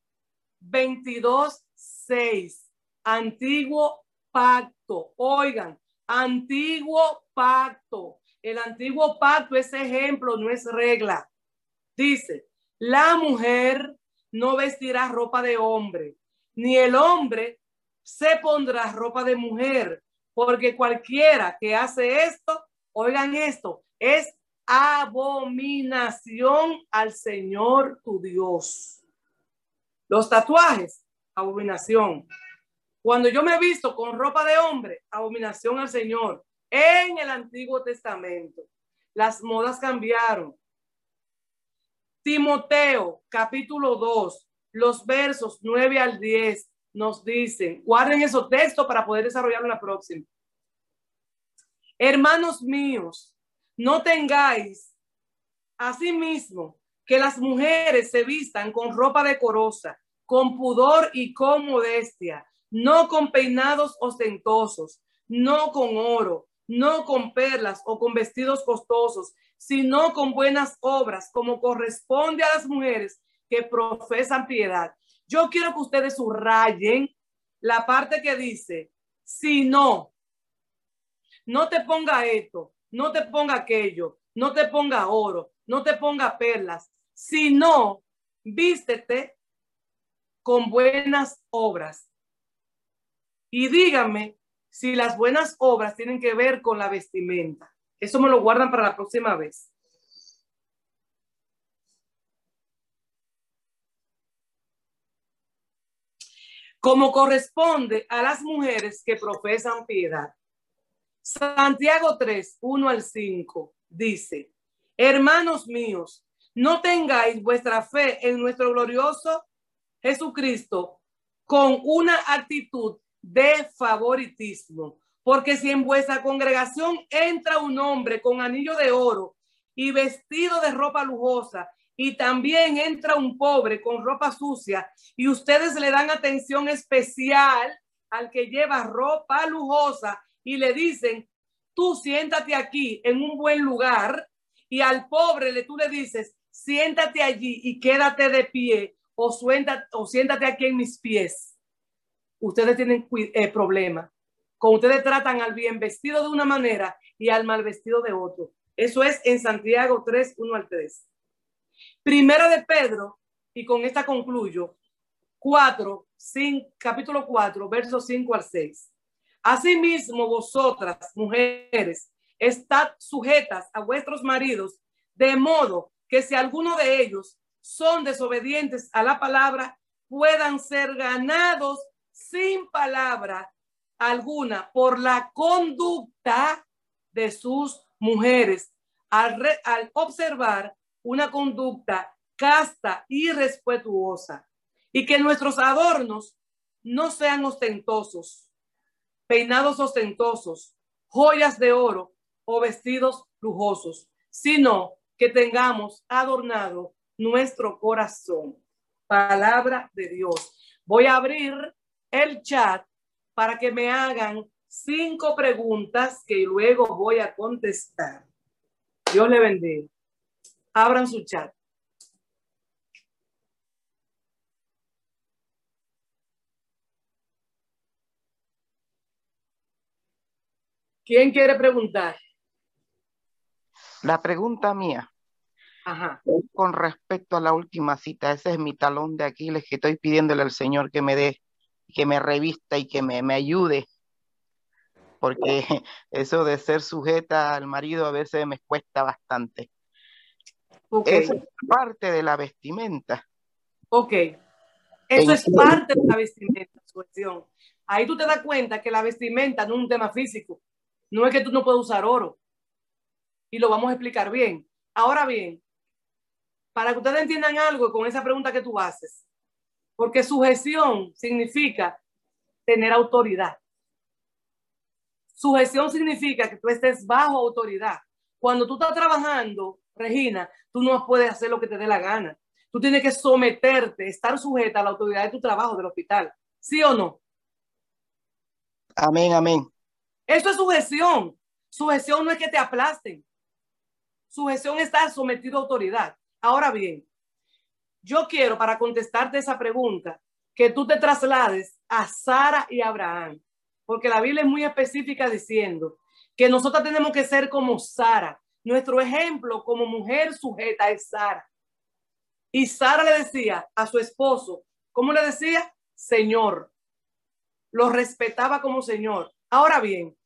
22, 6. Antiguo pacto. Oigan, antiguo pacto. El antiguo pacto es ejemplo, no es regla. Dice, la mujer no vestirá ropa de hombre, ni el hombre se pondrá ropa de mujer, porque cualquiera que hace esto, oigan esto, es abominación al Señor tu Dios. Los tatuajes, abominación. Cuando yo me he visto con ropa de hombre, abominación al Señor. En el Antiguo Testamento, las modas cambiaron. Timoteo, capítulo 2, los versos 9 al 10 nos dicen, guarden esos textos para poder desarrollarlo en la próxima. Hermanos míos, no tengáis asimismo que las mujeres se vistan con ropa decorosa, con pudor y con modestia, no con peinados ostentosos, no con oro, no con perlas o con vestidos costosos, sino con buenas obras, como corresponde a las mujeres que profesan piedad. Yo quiero que ustedes subrayen la parte que dice, si no, no te ponga esto, no te ponga aquello, no te ponga oro, no te ponga perlas, sino vístete con buenas obras. Y dígame si las buenas obras tienen que ver con la vestimenta. Eso me lo guardan para la próxima vez. Como corresponde a las mujeres que profesan piedad. Santiago 3, 1 al 5 dice, hermanos míos, no tengáis vuestra fe en nuestro glorioso Jesucristo con una actitud de favoritismo. Porque si en vuestra congregación entra un hombre con anillo de oro y vestido de ropa lujosa, y también entra un pobre con ropa sucia, y ustedes le dan atención especial al que lleva ropa lujosa y le dicen, tú siéntate aquí en un buen lugar, y al pobre le, tú le dices, siéntate allí y quédate de pie, o, suéntate, o siéntate aquí en mis pies ustedes tienen eh, problemas. Con ustedes tratan al bien vestido de una manera y al mal vestido de otro. Eso es en Santiago 3, 1 al 3. Primera de Pedro, y con esta concluyo, 4, capítulo 4, versos 5 al 6. Asimismo, vosotras, mujeres, estad sujetas a vuestros maridos, de modo que si alguno de ellos son desobedientes a la palabra, puedan ser ganados sin palabra alguna por la conducta de sus mujeres al, al observar una conducta casta y respetuosa y que nuestros adornos no sean ostentosos, peinados ostentosos, joyas de oro o vestidos lujosos, sino que tengamos adornado nuestro corazón. Palabra de Dios. Voy a abrir el chat para que me hagan cinco preguntas que luego voy a contestar. Dios le bendiga. Abran su chat. ¿Quién quiere preguntar? La pregunta mía. Ajá. Con respecto a la última cita, ese es mi talón de Aquiles que estoy pidiéndole al Señor que me dé que me revista y que me, me ayude, porque *laughs* eso de ser sujeta al marido a veces me cuesta bastante. Okay. es parte de la vestimenta. Ok. Eso es parte de la vestimenta, cuestión. Ahí tú te das cuenta que la vestimenta no es un tema físico. No es que tú no puedes usar oro. Y lo vamos a explicar bien. Ahora bien, para que ustedes entiendan algo con esa pregunta que tú haces, porque sujeción significa tener autoridad. Sujeción significa que tú estés bajo autoridad. Cuando tú estás trabajando, Regina, tú no puedes hacer lo que te dé la gana. Tú tienes que someterte, estar sujeta a la autoridad de tu trabajo del hospital. ¿Sí o no? Amén, amén. Eso es sujeción. Sujeción no es que te aplasten. Sujeción es estar sometido a autoridad. Ahora bien, yo quiero, para contestarte esa pregunta, que tú te traslades a Sara y Abraham, porque la Biblia es muy específica diciendo que nosotros tenemos que ser como Sara. Nuestro ejemplo como mujer sujeta es Sara. Y Sara le decía a su esposo, ¿cómo le decía? Señor. Lo respetaba como Señor. Ahora bien,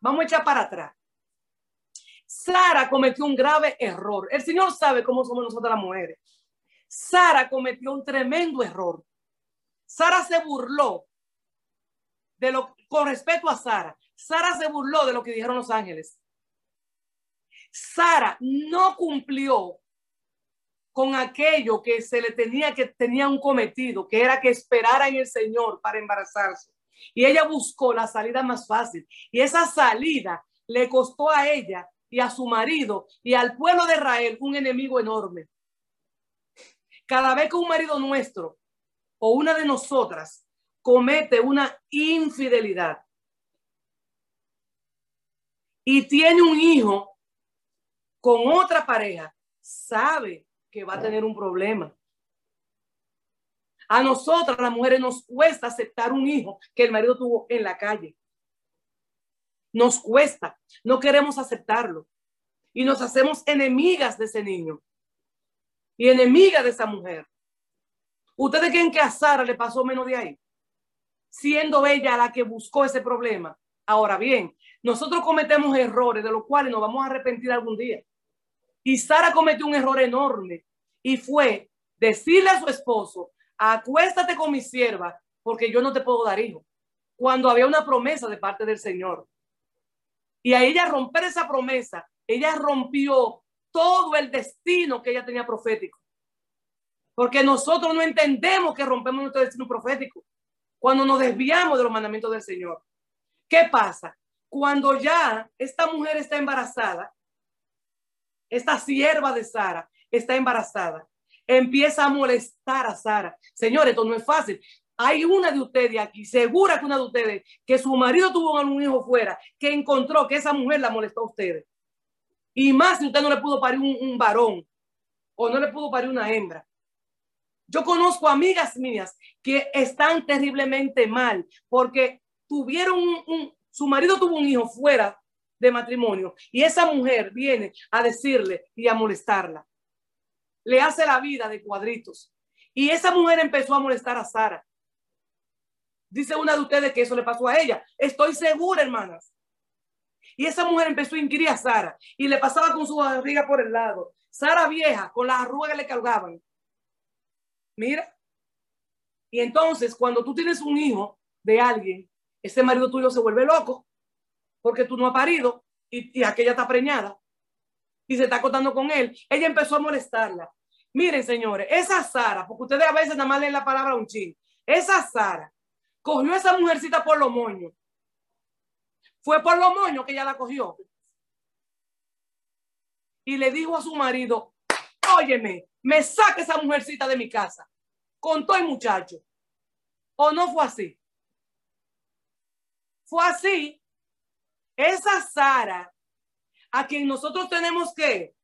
vamos a echar para atrás. Sara cometió un grave error. El Señor sabe cómo somos nosotros las mujeres. Sara cometió un tremendo error. Sara se burló de lo con respecto a Sara. Sara se burló de lo que dijeron los ángeles. Sara no cumplió con aquello que se le tenía que tenía un cometido, que era que esperara en el Señor para embarazarse. Y ella buscó la salida más fácil. Y esa salida le costó a ella y a su marido y al pueblo de Israel un enemigo enorme. Cada vez que un marido nuestro o una de nosotras comete una infidelidad y tiene un hijo con otra pareja, sabe que va a tener un problema. A nosotras, las mujeres, nos cuesta aceptar un hijo que el marido tuvo en la calle. Nos cuesta, no queremos aceptarlo. Y nos hacemos enemigas de ese niño y enemiga de esa mujer. ¿Ustedes creen que a Sara le pasó menos de ahí? Siendo ella la que buscó ese problema. Ahora bien, nosotros cometemos errores de los cuales nos vamos a arrepentir algún día. Y Sara cometió un error enorme y fue decirle a su esposo, acuéstate con mi sierva porque yo no te puedo dar hijo. Cuando había una promesa de parte del Señor. Y a ella romper esa promesa, ella rompió todo el destino que ella tenía profético. Porque nosotros no entendemos que rompemos nuestro destino profético cuando nos desviamos de los mandamientos del Señor. ¿Qué pasa? Cuando ya esta mujer está embarazada, esta sierva de Sara está embarazada, empieza a molestar a Sara. Señores, esto no es fácil. Hay una de ustedes aquí, segura que una de ustedes, que su marido tuvo un hijo fuera, que encontró que esa mujer la molestó a ustedes. Y más si usted no le pudo parir un, varón o no le pudo parir una hembra. Yo conozco amigas mías que están terriblemente mal porque tuvieron un, su marido tuvo un hijo fuera de matrimonio y esa mujer viene a decirle y a molestarla. Le hace la vida de cuadritos. Y esa mujer empezó a molestar a Sara. Dice una de ustedes que eso le pasó a ella. Estoy segura, hermanas. Y esa mujer empezó a inquirir a Sara y le pasaba con su barriga por el lado. Sara vieja, con las arrugas que le cargaban. Mira. Y entonces, cuando tú tienes un hijo de alguien, ese marido tuyo se vuelve loco porque tú no has parido y, y aquella está preñada y se está acostando con él. Ella empezó a molestarla. Miren, señores, esa Sara, porque ustedes a veces nada más leen la palabra un ching, esa Sara cogió a esa mujercita por los moños fue por los moños que ella la cogió. Y le dijo a su marido, óyeme, me saque esa mujercita de mi casa. Contó el muchacho. ¿O no fue así? Fue así. Esa Sara, a quien nosotros tenemos que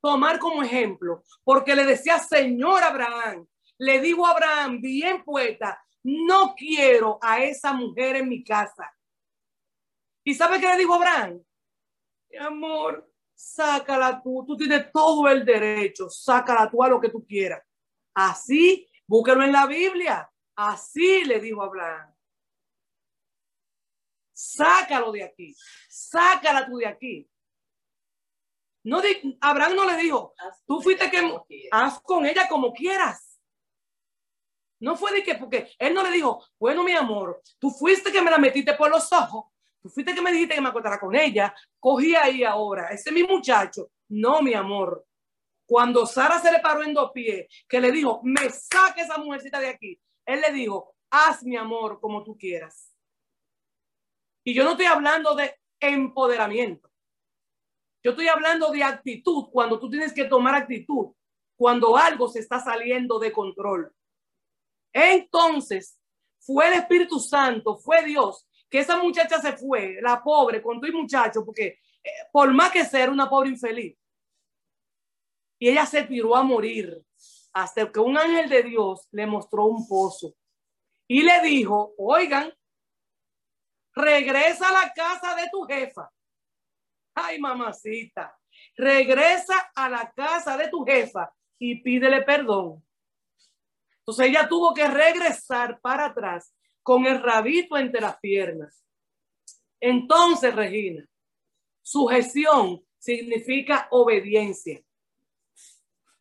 tomar como ejemplo, porque le decía, Señor Abraham, le digo a Abraham, bien puesta, no quiero a esa mujer en mi casa. ¿Y sabe qué le dijo Abraham? Mi amor, sácala tú, tú tienes todo el derecho, sácala tú a lo que tú quieras. Así, búsquelo en la Biblia. Así le dijo Abraham. Sácalo de aquí, sácala tú de aquí. No Abraham no le dijo, tú fuiste que haz con ella como quieras. No fue de que, porque él no le dijo, bueno, mi amor, tú fuiste que me la metiste por los ojos, Tú fuiste que me dijiste que me acostara con ella. Cogí ahí ahora. Ese es mi muchacho. No, mi amor. Cuando Sara se le paró en dos pies, que le dijo, me saque esa mujercita de aquí. Él le dijo, haz mi amor como tú quieras. Y yo no estoy hablando de empoderamiento. Yo estoy hablando de actitud, cuando tú tienes que tomar actitud, cuando algo se está saliendo de control. Entonces, fue el Espíritu Santo, fue Dios que esa muchacha se fue, la pobre, con tu muchacho, porque eh, por más que ser una pobre infeliz. Y ella se tiró a morir hasta que un ángel de Dios le mostró un pozo y le dijo, oigan, regresa a la casa de tu jefa. Ay, mamacita, regresa a la casa de tu jefa y pídele perdón. Entonces ella tuvo que regresar para atrás con el rabito entre las piernas. Entonces, Regina, sujeción significa obediencia.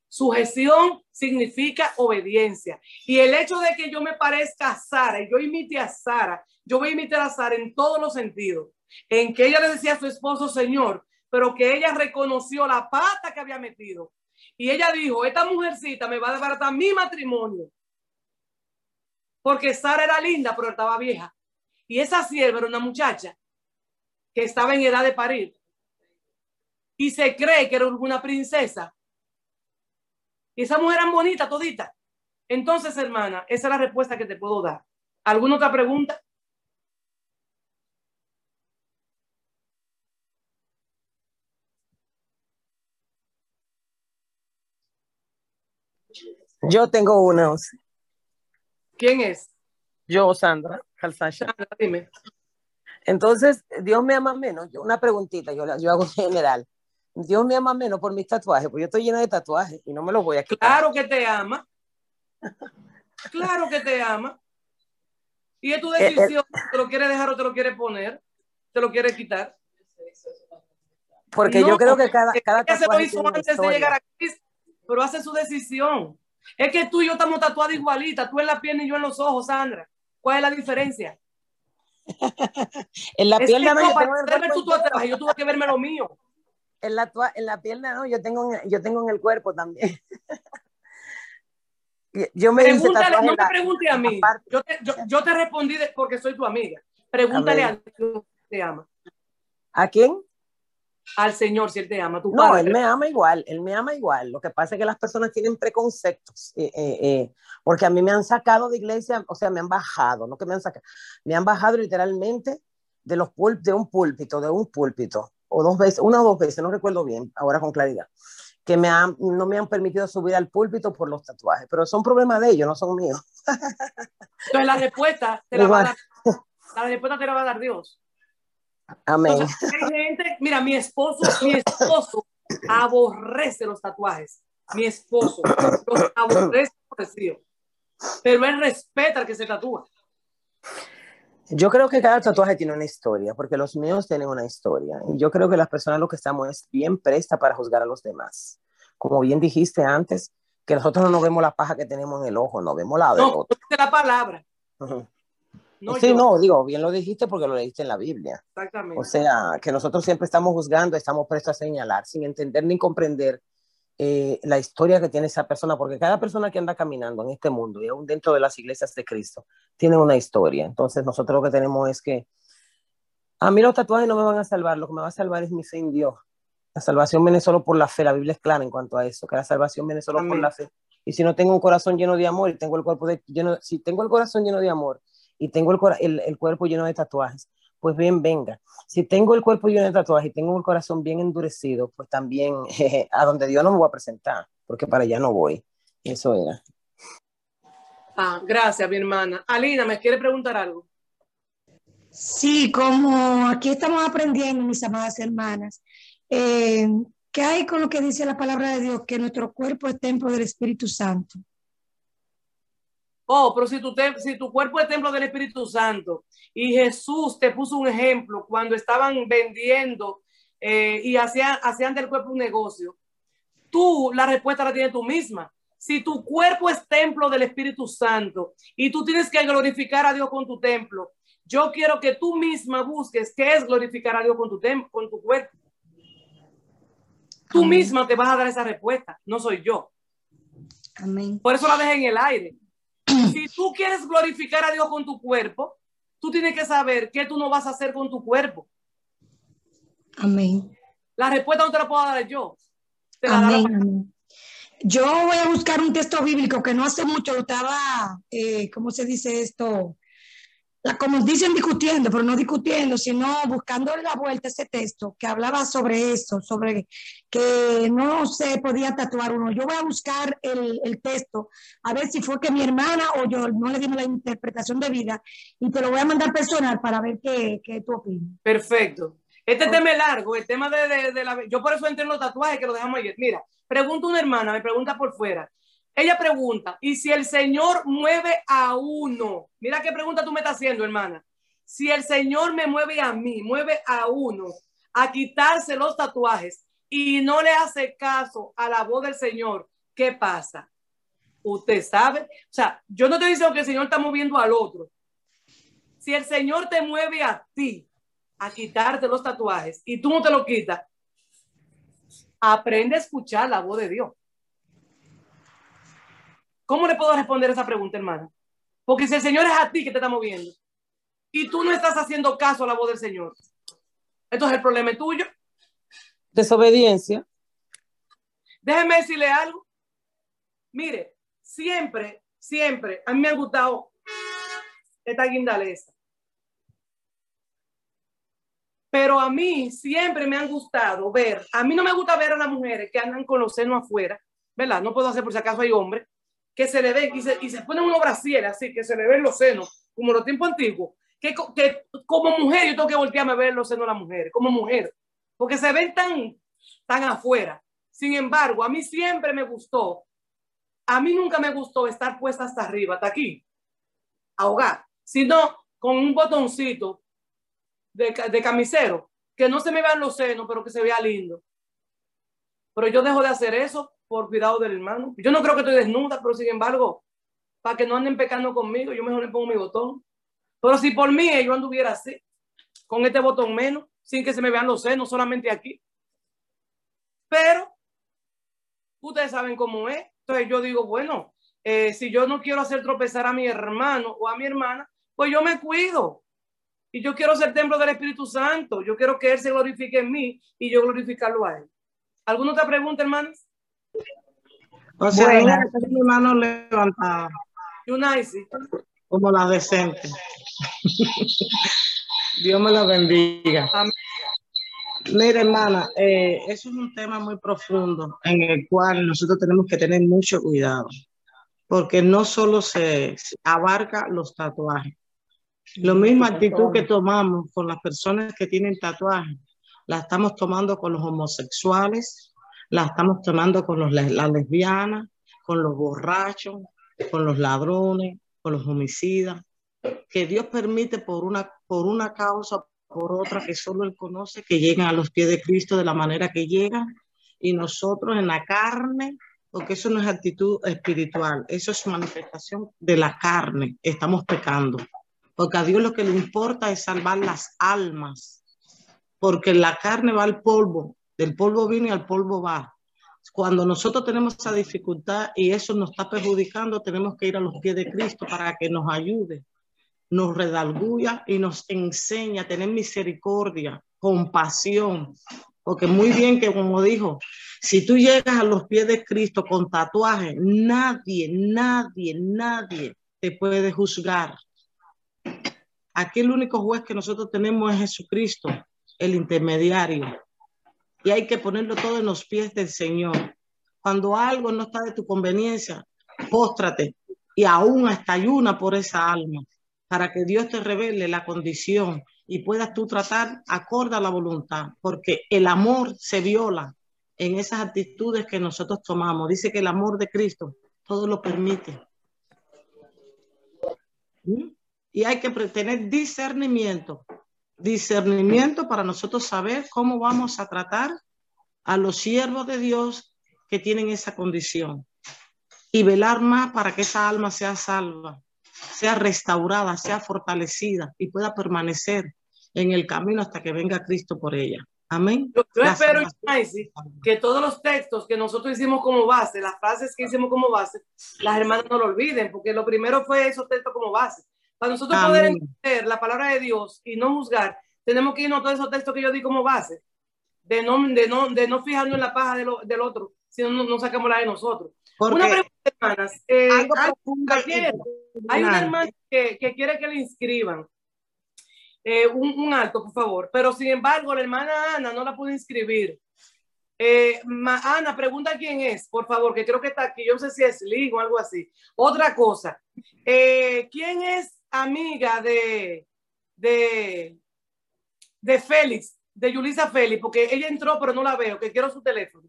Sujeción significa obediencia. Y el hecho de que yo me parezca a Sara y yo imite a Sara, yo voy a imitar a Sara en todos los sentidos. En que ella le decía a su esposo, Señor, pero que ella reconoció la pata que había metido. Y ella dijo, esta mujercita me va a desbaratar mi matrimonio porque Sara era linda, pero estaba vieja. Y esa sierva era una muchacha que estaba en edad de parir. Y se cree que era una princesa. Y esa mujer era bonita todita. Entonces, hermana, esa es la respuesta que te puedo dar. ¿Alguna otra pregunta? Yo tengo una. ¿Quién es? Yo, Sandra Sandra, dime. Entonces, Dios me ama menos. Yo, una preguntita, yo, yo hago en general. Dios me ama menos por mis tatuajes, porque yo estoy llena de tatuajes y no me los voy a quitar. Claro que te ama. *laughs* Claro que te ama. Y es tu eh, eh. decisión, ¿te lo quiere dejar o te lo quiere poner? ¿Te lo quiere quitar? Porque yo creo que cada, cada tatuaje se lo hizo antes de llegar aquí, pero hace su decisión. Es que tú y yo estamos tatuados igualitas, tú en la pierna y yo en los ojos, Sandra. ¿Cuál es la diferencia? *laughs* en la pierna no, yo, tengo yo tuve que verme lo mío. En la, en la pierna no, yo tengo, yo tengo en el cuerpo también. *laughs* yo me Pregúntale, no me pregunte a mí. Yo te, yo, yo te, respondí porque soy tu amiga. Pregúntale a, a Dios te ama. ¿A quién? Al Señor si Él te ama. Tu no, Él me ama igual, Él me ama igual. Lo que pasa es que las personas tienen preconceptos, eh, eh, eh, porque a mí me han sacado de iglesia, o sea, me han bajado, no que me han sacado, me han bajado literalmente de, los de un púlpito, de un púlpito, o dos veces, una o dos veces, no recuerdo bien, ahora con claridad, que me han, no me han permitido subir al púlpito por los tatuajes, pero son problemas de ellos, no son míos. Entonces la respuesta te *laughs* la va a dar, la respuesta te la va a dar Dios. Amén. mira, mi esposo, mi esposo aborrece los tatuajes. Mi esposo los aborrece, pero él respeta al que se tatúa. Yo creo que cada tatuaje tiene una historia, porque los míos tienen una historia. Y yo creo que las personas lo que estamos es bien presta para juzgar a los demás. Como bien dijiste antes, que nosotros no nos vemos la paja que tenemos en el ojo, no vemos la de no, la palabra. No, sí, no, digo, bien lo dijiste porque lo leíste en la Biblia. Exactamente. O sea, que nosotros siempre estamos juzgando, estamos prestos a señalar, sin entender ni comprender eh, la historia que tiene esa persona, porque cada persona que anda caminando en este mundo y aún dentro de las iglesias de Cristo tiene una historia. Entonces, nosotros lo que tenemos es que a mí los tatuajes no me van a salvar, lo que me va a salvar es mi fe en Dios. La salvación viene solo por la fe, la Biblia es clara en cuanto a eso, que la salvación viene solo por la fe. Y si no tengo un corazón lleno de amor y tengo el cuerpo de, lleno, si tengo el corazón lleno de amor y tengo el, el, cuerpo lleno de tatuajes, pues bien, venga. Si tengo el cuerpo lleno de tatuajes y tengo el corazón bien endurecido, pues también *laughs* a donde Dios no me voy a presentar, porque para allá no voy. Eso era. Ah, gracias, mi hermana. Alina, ¿me quiere preguntar algo? Sí, como aquí estamos aprendiendo, mis amadas hermanas, eh, ¿qué hay con lo que dice la palabra de Dios? Que nuestro cuerpo es templo del Espíritu Santo. Oh, pero si tu, si tu cuerpo es templo del Espíritu Santo y Jesús te puso un ejemplo cuando estaban vendiendo eh, y hacían, hacían del cuerpo un negocio, tú la respuesta la tienes tú misma. Si tu cuerpo es templo del Espíritu Santo y tú tienes que glorificar a Dios con tu templo, yo quiero que tú misma busques qué es glorificar a Dios con tu, con tu cuerpo. Tú misma te vas a dar esa respuesta, no soy yo. Amén. Por eso la dejé en el aire si tú quieres glorificar a Dios con tu cuerpo, tú tienes que saber qué tú no vas a hacer con tu cuerpo. Amén. La respuesta no te la puedo dar yo. amén, Yo voy a buscar un texto bíblico que no hace mucho lo estaba, eh, ¿cómo se dice esto? Como dicen discutiendo, pero no discutiendo, sino buscando la vuelta ese texto que hablaba sobre eso, sobre que no se podía tatuar uno. Yo voy a buscar el, el texto, a ver si fue que mi hermana o yo no le dimos la interpretación de vida y te lo voy a mandar personal para ver qué, qué tú opinas. Perfecto. Este tema es largo, el tema de, de, la... Yo por eso entré en los tatuajes que lo dejamos ayer. Mira, pregunta una hermana, me pregunta por fuera. Ella pregunta, ¿y si el Señor mueve a uno? Mira qué pregunta tú me estás haciendo, hermana. Si el Señor me mueve a mí, mueve a uno a quitarse los tatuajes y no le hace caso a la voz del Señor, ¿qué pasa? Usted sabe, o sea, yo no te digo que el Señor está moviendo al otro. Si el Señor te mueve a ti a quitarte los tatuajes y tú no te lo quitas, aprende a escuchar la voz de Dios. ¿Cómo le puedo responder esa pregunta, hermana? Porque si el Señor es a ti que te está moviendo y tú no estás haciendo caso a la voz del Señor, entonces el problema es tuyo. Desobediencia. Déjeme decirle algo. Mire, siempre siempre, a mí me ha gustado esta guindaleza. Pero a mí siempre me han gustado ver, a mí no me gusta ver a las mujeres que andan con los senos afuera, ¿verdad? No puedo hacer por si acaso hay hombres que se le ven y se, y se ponen unos brasieres así, que se le ven los senos, como los tiempos antiguos, que, que como mujer yo tengo que voltearme a ver los senos de las mujeres, como mujer, porque se ven tan, tan afuera. Sin embargo, a mí siempre me gustó, a mí nunca me gustó estar puesta hasta arriba, hasta aquí, ahogar, sino con un botoncito de, de camisero, que no se me vean los senos, pero que se vea lindo. Pero yo dejo de hacer eso por cuidado del hermano. Yo no creo que estoy desnuda, pero sin embargo, para que no anden pecando conmigo, yo mejor le pongo mi botón. Pero si por mí yo anduviera así, con este botón menos, sin que se me vean los senos, solamente aquí. Pero ustedes saben cómo es. Entonces yo digo, bueno, eh, si yo no quiero hacer tropezar a mi hermano o a mi hermana, pues yo me cuido. Y yo quiero ser templo del Espíritu Santo. Yo quiero que Él se glorifique en mí y yo glorificarlo a Él. ¿Alguna otra pregunta, hermanos? O sea, mi mano levantada. Como la decente. *laughs* Dios me la bendiga. Amén. Mira, hermana, eh, eso es un tema muy profundo en el cual nosotros tenemos que tener mucho cuidado, porque no solo se, abarca los tatuajes. Lo misma actitud que tomamos con las personas que tienen tatuajes, la estamos tomando con los homosexuales, la estamos tomando con los, las lesbianas, con los borrachos, con los ladrones, con los homicidas, que Dios permite por una, por una causa por otra que solo Él conoce, que llegan a los pies de Cristo de la manera que llegan, y nosotros en la carne, porque eso no es actitud espiritual, eso es manifestación de la carne, estamos pecando, porque a Dios lo que le importa es salvar las almas, porque la carne va al polvo, del polvo viene al polvo va. Cuando nosotros tenemos esa dificultad y eso nos está perjudicando, tenemos que ir a los pies de Cristo para que nos ayude nos redalguya y nos enseña a tener misericordia, compasión. Porque muy bien que como dijo, si tú llegas a los pies de Cristo con tatuaje, nadie, nadie, nadie te puede juzgar. Aquí el único juez que nosotros tenemos es Jesucristo, el intermediario. Y hay que ponerlo todo en los pies del Señor. Cuando algo no está de tu conveniencia, póstrate y aún hasta ayuna por esa alma para que Dios te revele la condición y puedas tú tratar acorde a la voluntad, porque el amor se viola en esas actitudes que nosotros tomamos. Dice que el amor de Cristo todo lo permite. ¿Mm? Y hay que tener discernimiento, discernimiento para nosotros saber cómo vamos a tratar a los siervos de Dios que tienen esa condición y velar más para que esa alma sea salva sea restaurada, sea fortalecida y pueda permanecer en el camino hasta que venga Cristo por ella. Amén. Yo, espero que todos los textos que nosotros hicimos como base, las frases que hicimos como base, las hermanas no lo olviden, porque lo primero fue esos textos como base. Para nosotros poder entender la palabra de Dios y no juzgar, tenemos que irnos a todos esos textos que yo di como base, de no, de no, de no fijarnos en la paja del otro, sino no, no sacamos la de nosotros. Una pregunta, hermanas. Eh, hay, una hermana que, que, quiere que le inscriban. Eh, un, un, alto, por favor. Pero sin embargo, la hermana Ana no la pudo inscribir. Eh, Ana, pregunta quién es, por favor, que creo que está aquí. Yo no sé si es Lee o algo así. Otra cosa. ¿Quién es amiga de, de, de Félix, de Yulisa Félix? Porque ella entró, pero no la veo, que quiero su teléfono.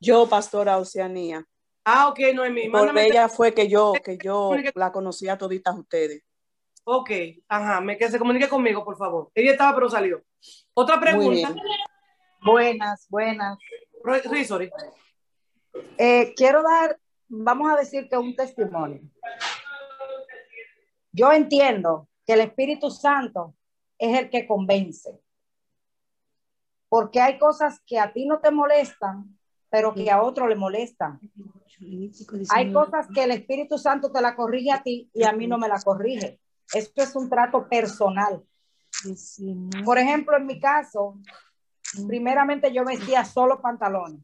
Yo, pastora Oceanía. Ah, ok, Noemí. Por ella fue que yo, que yo la conocí a toditas ustedes. Ok, ajá, me, que se comunique conmigo, por favor. Ella estaba, pero salió. Otra pregunta. Buenas, buenas. sorry. Eh, quiero dar, vamos a decir que un testimonio. Yo entiendo que el Espíritu Santo es el que convence. Porque hay cosas que a ti no te molestan, pero que a otro le molesta. Hay cosas que el Espíritu Santo te la corrige a ti y a mí no me la corrige. Esto es un trato personal. Por ejemplo, en mi caso, primeramente yo vestía solo pantalones.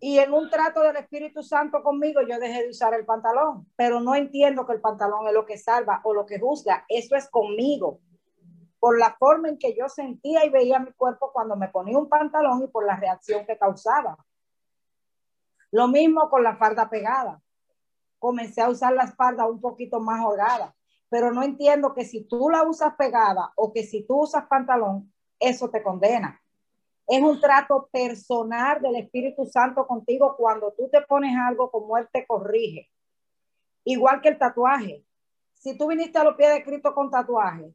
Y en un trato del Espíritu Santo conmigo, yo dejé de usar el pantalón, pero no entiendo que el pantalón es lo que salva o lo que juzga. Eso es conmigo, por la forma en que yo sentía y veía mi cuerpo cuando me ponía un pantalón y por la reacción que causaba. Lo mismo con la farda pegada. Comencé a usar la espalda un poquito más holgada, pero no entiendo que si tú la usas pegada o que si tú usas pantalón, eso te condena. Es un trato personal del Espíritu Santo contigo cuando tú te pones algo como Él te corrige. Igual que el tatuaje. Si tú viniste a los pies de Cristo con tatuaje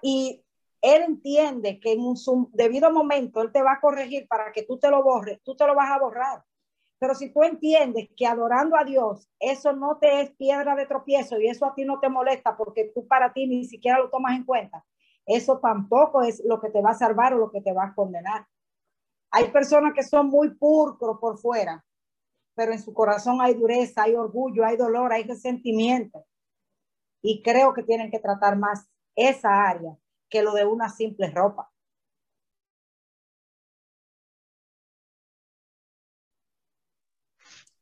y Él entiende que en su debido momento Él te va a corregir para que tú te lo borres, tú te lo vas a borrar. Pero si tú entiendes que adorando a Dios, eso no te es piedra de tropiezo y eso a ti no te molesta porque tú para ti ni siquiera lo tomas en cuenta, eso tampoco es lo que te va a salvar o lo que te va a condenar. Hay personas que son muy pulcros por fuera, pero en su corazón hay dureza, hay orgullo, hay dolor, hay resentimiento. Y creo que tienen que tratar más esa área que lo de una simple ropa.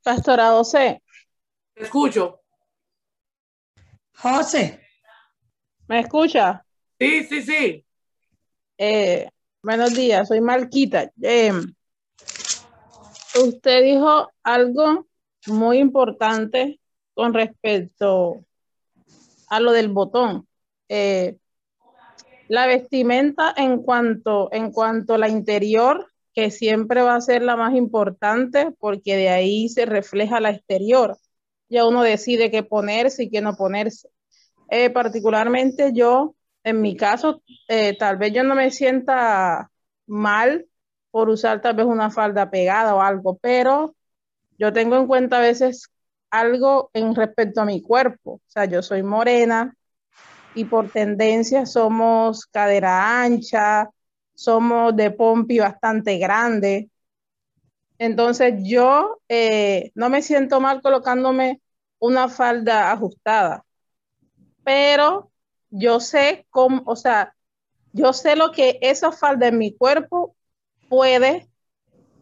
Pastora José. escucho. José. ¿Me escucha? Sí, sí, sí. Eh, buenos días, soy Marquita. Eh, usted dijo algo muy importante con respecto a lo del botón. Eh, la vestimenta en cuanto, en cuanto a la interior, que siempre va a ser la más importante porque de ahí se refleja la exterior. Ya uno decide qué ponerse y qué no ponerse. particularmente yo en mi caso, eh, tal vez yo no me sienta mal por usar tal vez una falda pegada o algo, pero yo tengo en cuenta a veces algo en respecto a mi cuerpo. O sea, yo soy morena y por tendencia somos cadera ancha, somos de pompi bastante grande. Entonces yo eh, no me siento mal colocándome una falda ajustada, pero yo sé cómo, o sea, yo sé lo que esa falda en mi cuerpo puede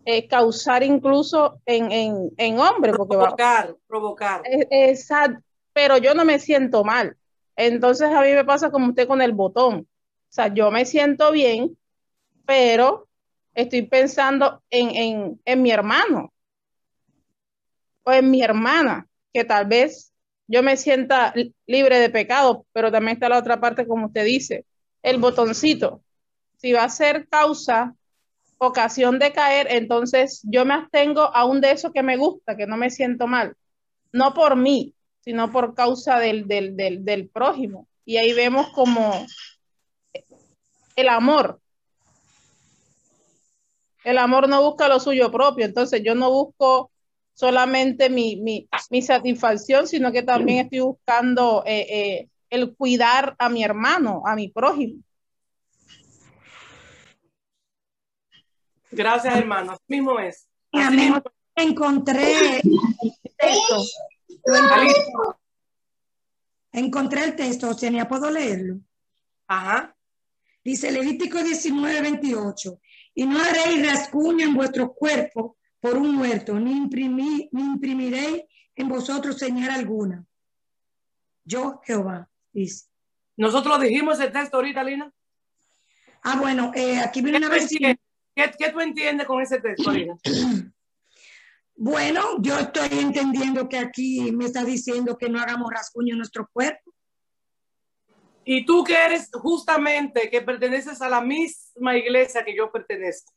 eh, causar incluso en, en, en hombre. Provocar, provocar. Exacto, pero yo no me siento mal. Entonces a mí me pasa como usted con el botón. O sea, yo me siento bien, pero estoy pensando en, en, en mi hermano o en mi hermana, que tal vez yo me sienta libre de pecado, pero también está la otra parte, como usted dice, el botoncito. Si va a ser causa, ocasión de caer, entonces yo me abstengo aún de eso que me gusta, que no me siento mal. No por mí, sino por causa del, del, del, del prójimo. Y ahí vemos como el amor. El amor no busca lo suyo propio, entonces yo no busco solamente mi, mi, mi satisfacción, sino que también estoy buscando eh, eh, el cuidar a mi hermano, a mi prójimo. Gracias, hermano. Así mismo es. Encontré Encontré el texto, Oceania, ¿puedo leerlo? Ajá. Dice Levítico 19, 28. Y no haréis rasguño en vuestro cuerpo por un muerto, ni, imprimí, ni imprimiré en vosotros señal alguna. Yo, Jehová, dice. Nosotros dijimos el texto ahorita, Lina. Ah, bueno, eh, aquí viene una versión. ¿Qué, ¿Qué, tú entiendes con ese texto, Lina? *clears throat* Bueno, yo estoy entendiendo que aquí me está diciendo que no hagamos rasguño en nuestro cuerpo. Y tú que eres justamente, que perteneces a la misma iglesia que yo pertenezco,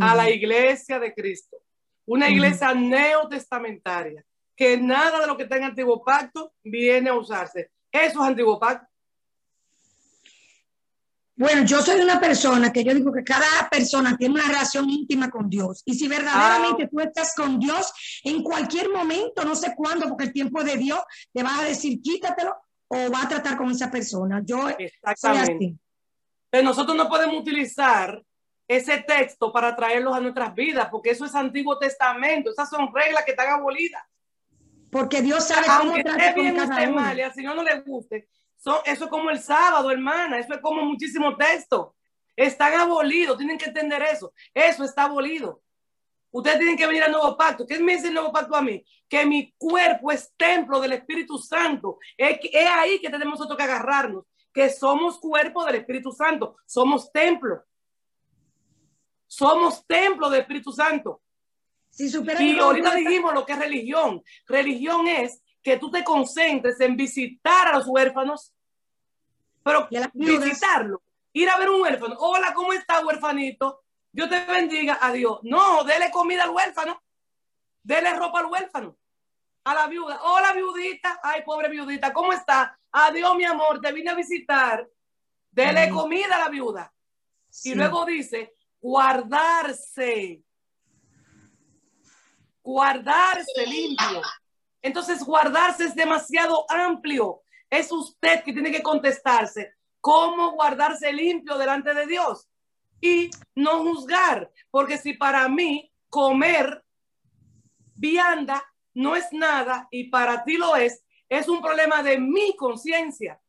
a la iglesia de Cristo una iglesia neotestamentaria, que nada de lo que está en antiguo pacto viene a usarse. Eso es antiguo pacto. Bueno, yo soy una persona que yo digo que cada persona tiene una relación íntima con Dios. Y si verdaderamente ah. tú estás con Dios, en cualquier momento, no sé cuándo, porque el tiempo de Dios, te vas a decir quítatelo o va a tratar con esa persona. Yo Exactamente. Pero nosotros no podemos utilizar ese texto para traerlos a nuestras vidas, porque eso es Antiguo Testamento, esas son reglas que están abolidas. Porque Dios sabe cómo trata bien usted mal y al Señor no le guste, son, eso es como el sábado, hermana, eso es como muchísimo texto. Están abolidos, tienen que entender eso. Eso está abolido. Ustedes tienen que venir al nuevo pacto. ¿Qué me dice el nuevo pacto a mí? Que mi cuerpo es templo del Espíritu Santo. Es, es ahí que tenemos nosotros que agarrarnos, que somos cuerpo del Espíritu Santo. Somos templo. Somos templo del Espíritu Santo. Si y ahorita dijimos lo que es religión. Religión es que tú te concentres en visitar a los huérfanos, pero visitarlo, ir a ver un huérfano. Hola, ¿cómo está, huérfanito? Dios te bendiga, adiós. No, dele comida al huérfano, dele ropa al huérfano, a la viuda. Hola, viudita. Ay, pobre viudita, ¿cómo está? Adiós, mi amor, te vine a visitar. Dele comida a la viuda. Y luego dice, guardarse. Guardarse limpio. Entonces, guardarse es demasiado amplio. Es usted que tiene que contestarse cómo guardarse limpio delante de Dios y no juzgar, porque si para mí comer vianda no es nada y para ti lo es, es un problema de mi conciencia,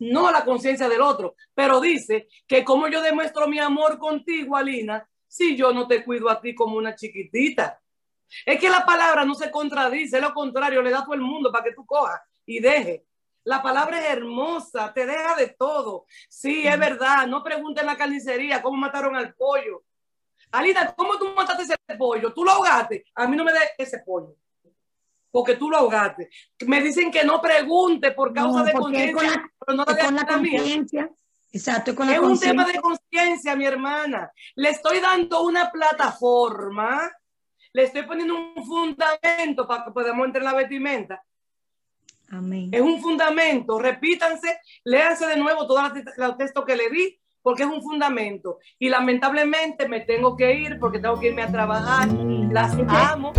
no la conciencia del otro. Pero dice que como yo demuestro mi amor contigo, Alina, si yo no te cuido a ti como una chiquitita. Es que la palabra no se contradice, es lo contrario, le da a todo el mundo para que tú cojas y deje. La palabra es hermosa, te deja de todo. Sí, es verdad. No pregunten en la carnicería cómo mataron al pollo. Alina, ¿cómo tú mataste ese pollo? Tú lo ahogaste. A mí no me dé ese pollo. Porque tú lo ahogaste. Me dicen que no pregunte por causa de conciencia, pero no con la conciencia. Exacto, con la Es un tema de conciencia, mi hermana. Le estoy dando una plataforma, le estoy poniendo un fundamento para que podamos entrar en la vestimenta es un fundamento. Repítanse, léanse de nuevo todos los textos que le di, porque es un fundamento. Y lamentablemente me tengo que ir porque tengo que irme a trabajar. Las amo.